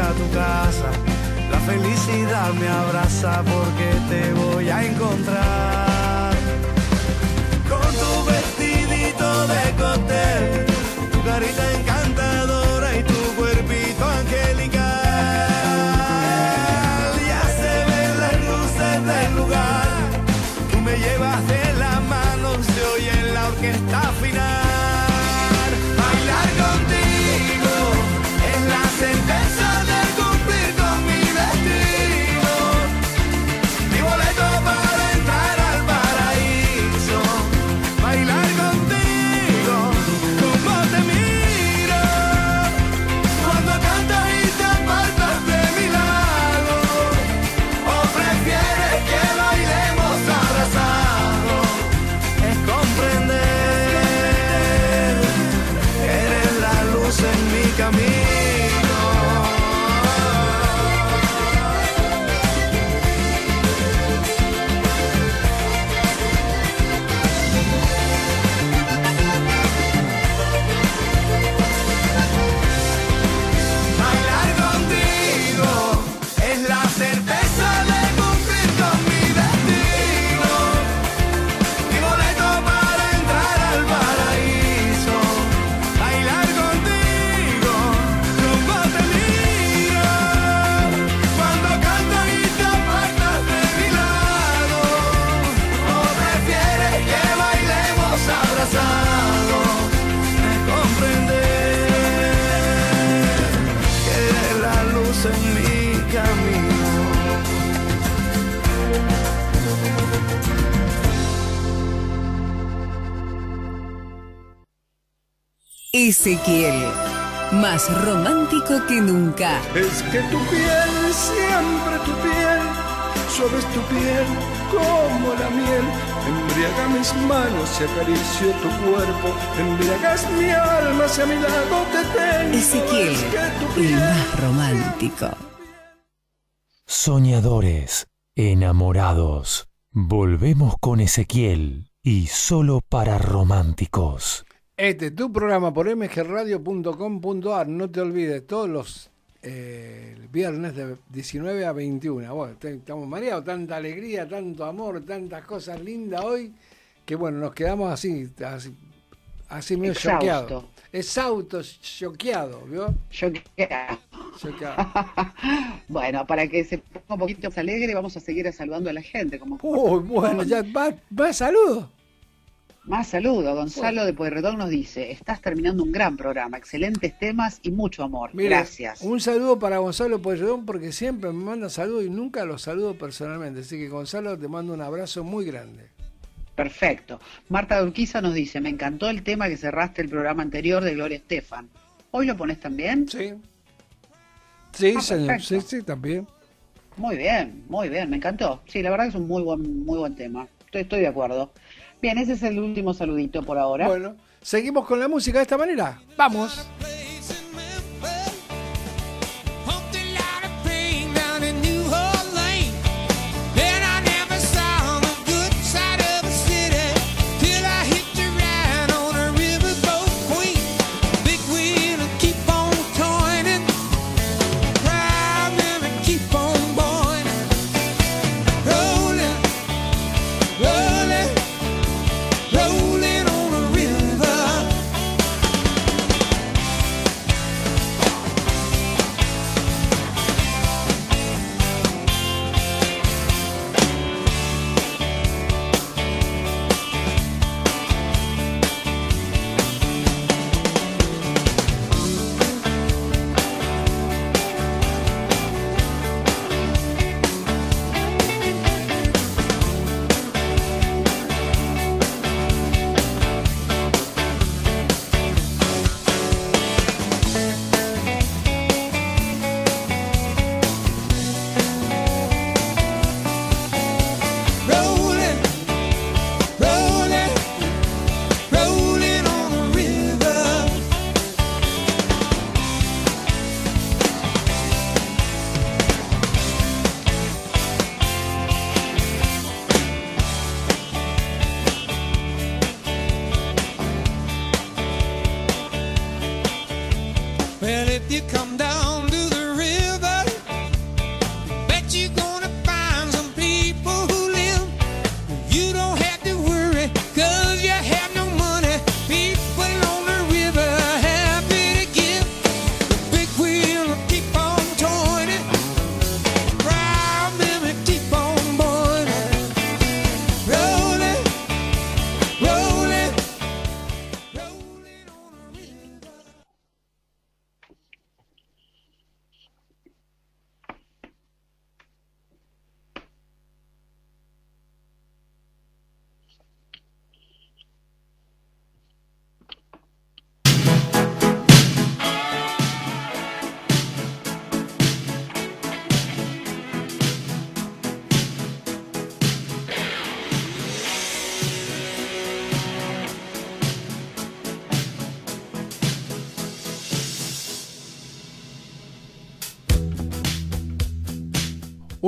hacia tu casa. La felicidad me abraza porque te voy a encontrar. Con tu vestidito de cóctel, tu carita encantadora Ezequiel, más romántico que nunca. Es que tu piel, siempre tu piel, suave es tu piel, como la miel. Embriaga mis manos y acaricio tu cuerpo. Embriagas mi alma, si a mi lado te tengo. Ezequiel, más que tu el más romántico. Soñadores, enamorados. Volvemos con Ezequiel y solo para románticos. Este es tu programa por mgradio.com.ar. No te olvides, todos los eh, viernes de 19 a 21. Bueno, te- estamos mareados, tanta alegría, tanto amor, tantas cosas lindas hoy, que bueno, nos quedamos así, así, así medio choqueados. Exhausto, choqueado, ¿vio? Choqueado. Choqueado. (laughs) Bueno, para que se ponga un poquito más alegre, vamos a seguir saludando a la gente. Como Uy, bueno, ya va, va saludo. Más saludo. Gonzalo de Pueyrredón nos dice, estás terminando un gran programa, excelentes temas y mucho amor. Gracias. Un saludo para Gonzalo Pueyrredón porque siempre me manda saludos y nunca los saludo personalmente. Así que Gonzalo, te mando un abrazo muy grande. Perfecto. Marta Urquiza nos dice, me encantó el tema que cerraste el programa anterior de Gloria Estefan. ¿Hoy lo pones también? Sí. Sí, Ah, señor. Sí, sí, también. Muy bien, muy bien, me encantó. Sí, la verdad que es un muy buen, muy buen tema. Estoy, estoy de acuerdo. Bien, ese es el último saludito por ahora. Bueno, seguimos con la música de esta manera. Vamos.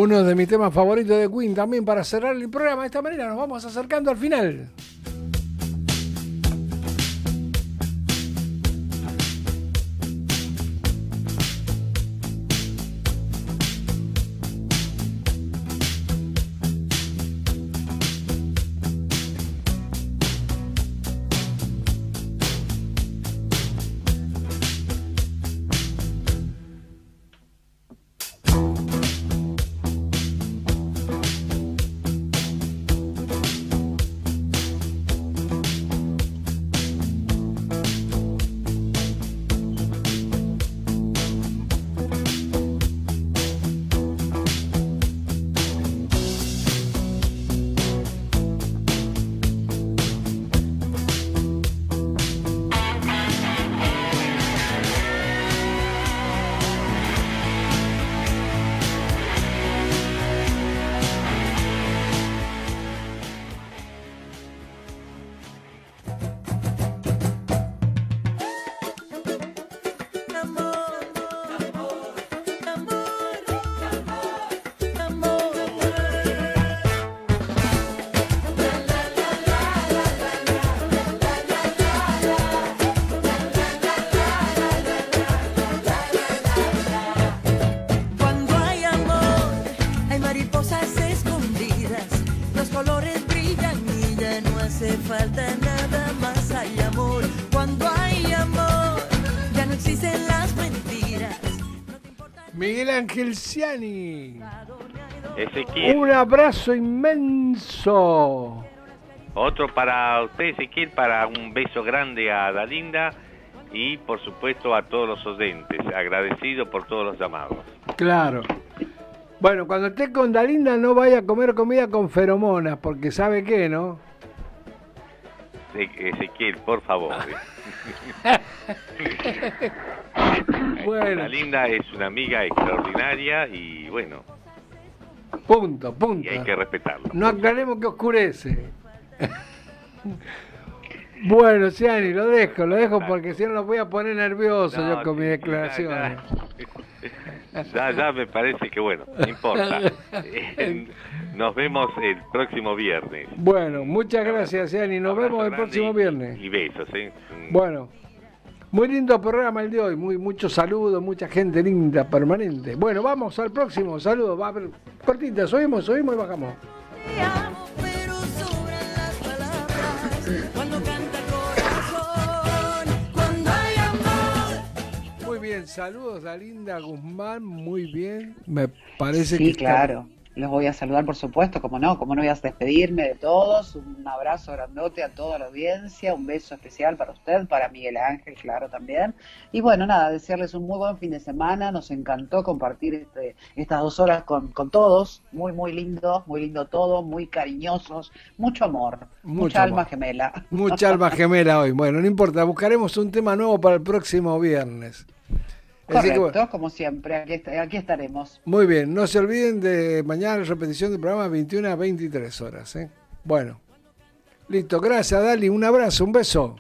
Uno de mis temas favoritos de Queen también para cerrar el programa. De esta manera nos vamos acercando al final. Ángel Ciani. Ezequiel. Un abrazo inmenso. Otro para usted, Ezequiel, para un beso grande a Dalinda y por supuesto a todos los oyentes. Agradecido por todos los llamados. Claro. Bueno, cuando esté con Dalinda no vaya a comer comida con feromonas, porque sabe qué, ¿no? Ezequiel, por favor. (laughs) Bueno. Dalinda es una amiga extraordinaria y bueno, Punto, punto. y hay que respetarlo. No aclaremos que oscurece. bueno, Ciani, lo dejo, lo dejo porque si no lo voy a poner nervioso No, yo con mis declaraciones. (laughs) (laughs) Ya, ya me parece que bueno, no importa. (laughs) Nos vemos el próximo viernes. Bueno, muchas gracias, Ciani. Nos vemos el próximo viernes. Y besos, ¿eh? Bueno, muy lindo programa el de hoy, muy muchos saludos, mucha gente linda, permanente. Bueno, vamos al próximo, saludos, va a haber cortita, subimos, subimos y bajamos. Bien, saludos a Linda Guzmán, muy bien, me parece Sí, que está- claro. Los voy a saludar, por supuesto, como no, como no voy a despedirme de todos. Un abrazo grandote a toda la audiencia, un beso especial para usted, para Miguel Ángel, claro, también. Y bueno, nada, desearles un muy buen fin de semana. Nos encantó compartir este, estas dos horas con, con todos. Muy, muy lindo, muy lindo todo, muy cariñosos, mucho amor, Mucho mucha amor. alma gemela. Mucha alma gemela hoy. Bueno, no importa, buscaremos un tema nuevo para el próximo viernes. Así que, Correcto, bueno, como siempre, aquí, est- aquí estaremos. muy bien, no se olviden de mañana la repetición del programa 21 a 23 horas. ¿eh? Bueno, listo, gracias Dali, un abrazo, un beso.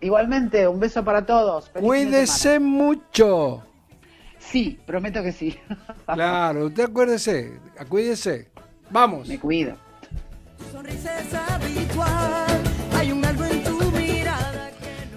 Igualmente, un beso para todos. Feliz Cuídese mucho. Sí, prometo que sí. (laughs) Claro, usted acuérdese, cuídese. Vamos. Me cuido. Sonrisa es habitual,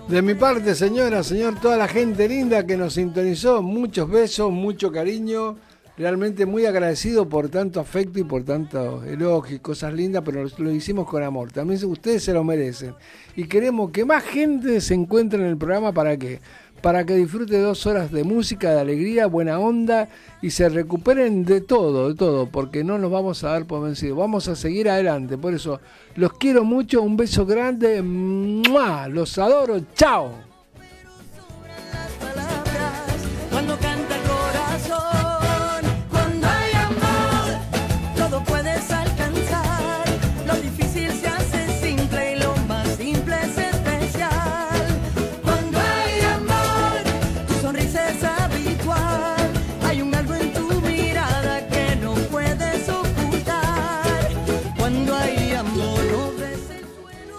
De mi parte, señora, señor, toda la gente linda que nos sintonizó, muchos besos, mucho cariño. Realmente muy agradecido por tanto afecto y por tanto elogio y cosas lindas, pero lo, hicimos con amor. También ustedes se lo merecen. Y queremos que más gente se encuentre en el programa para qué? Para que disfrute dos horas de música, de alegría, buena onda y se recuperen de todo, de todo, porque no nos vamos a dar por vencidos. Vamos a seguir adelante. Por eso los quiero mucho, un beso grande, los adoro, chao.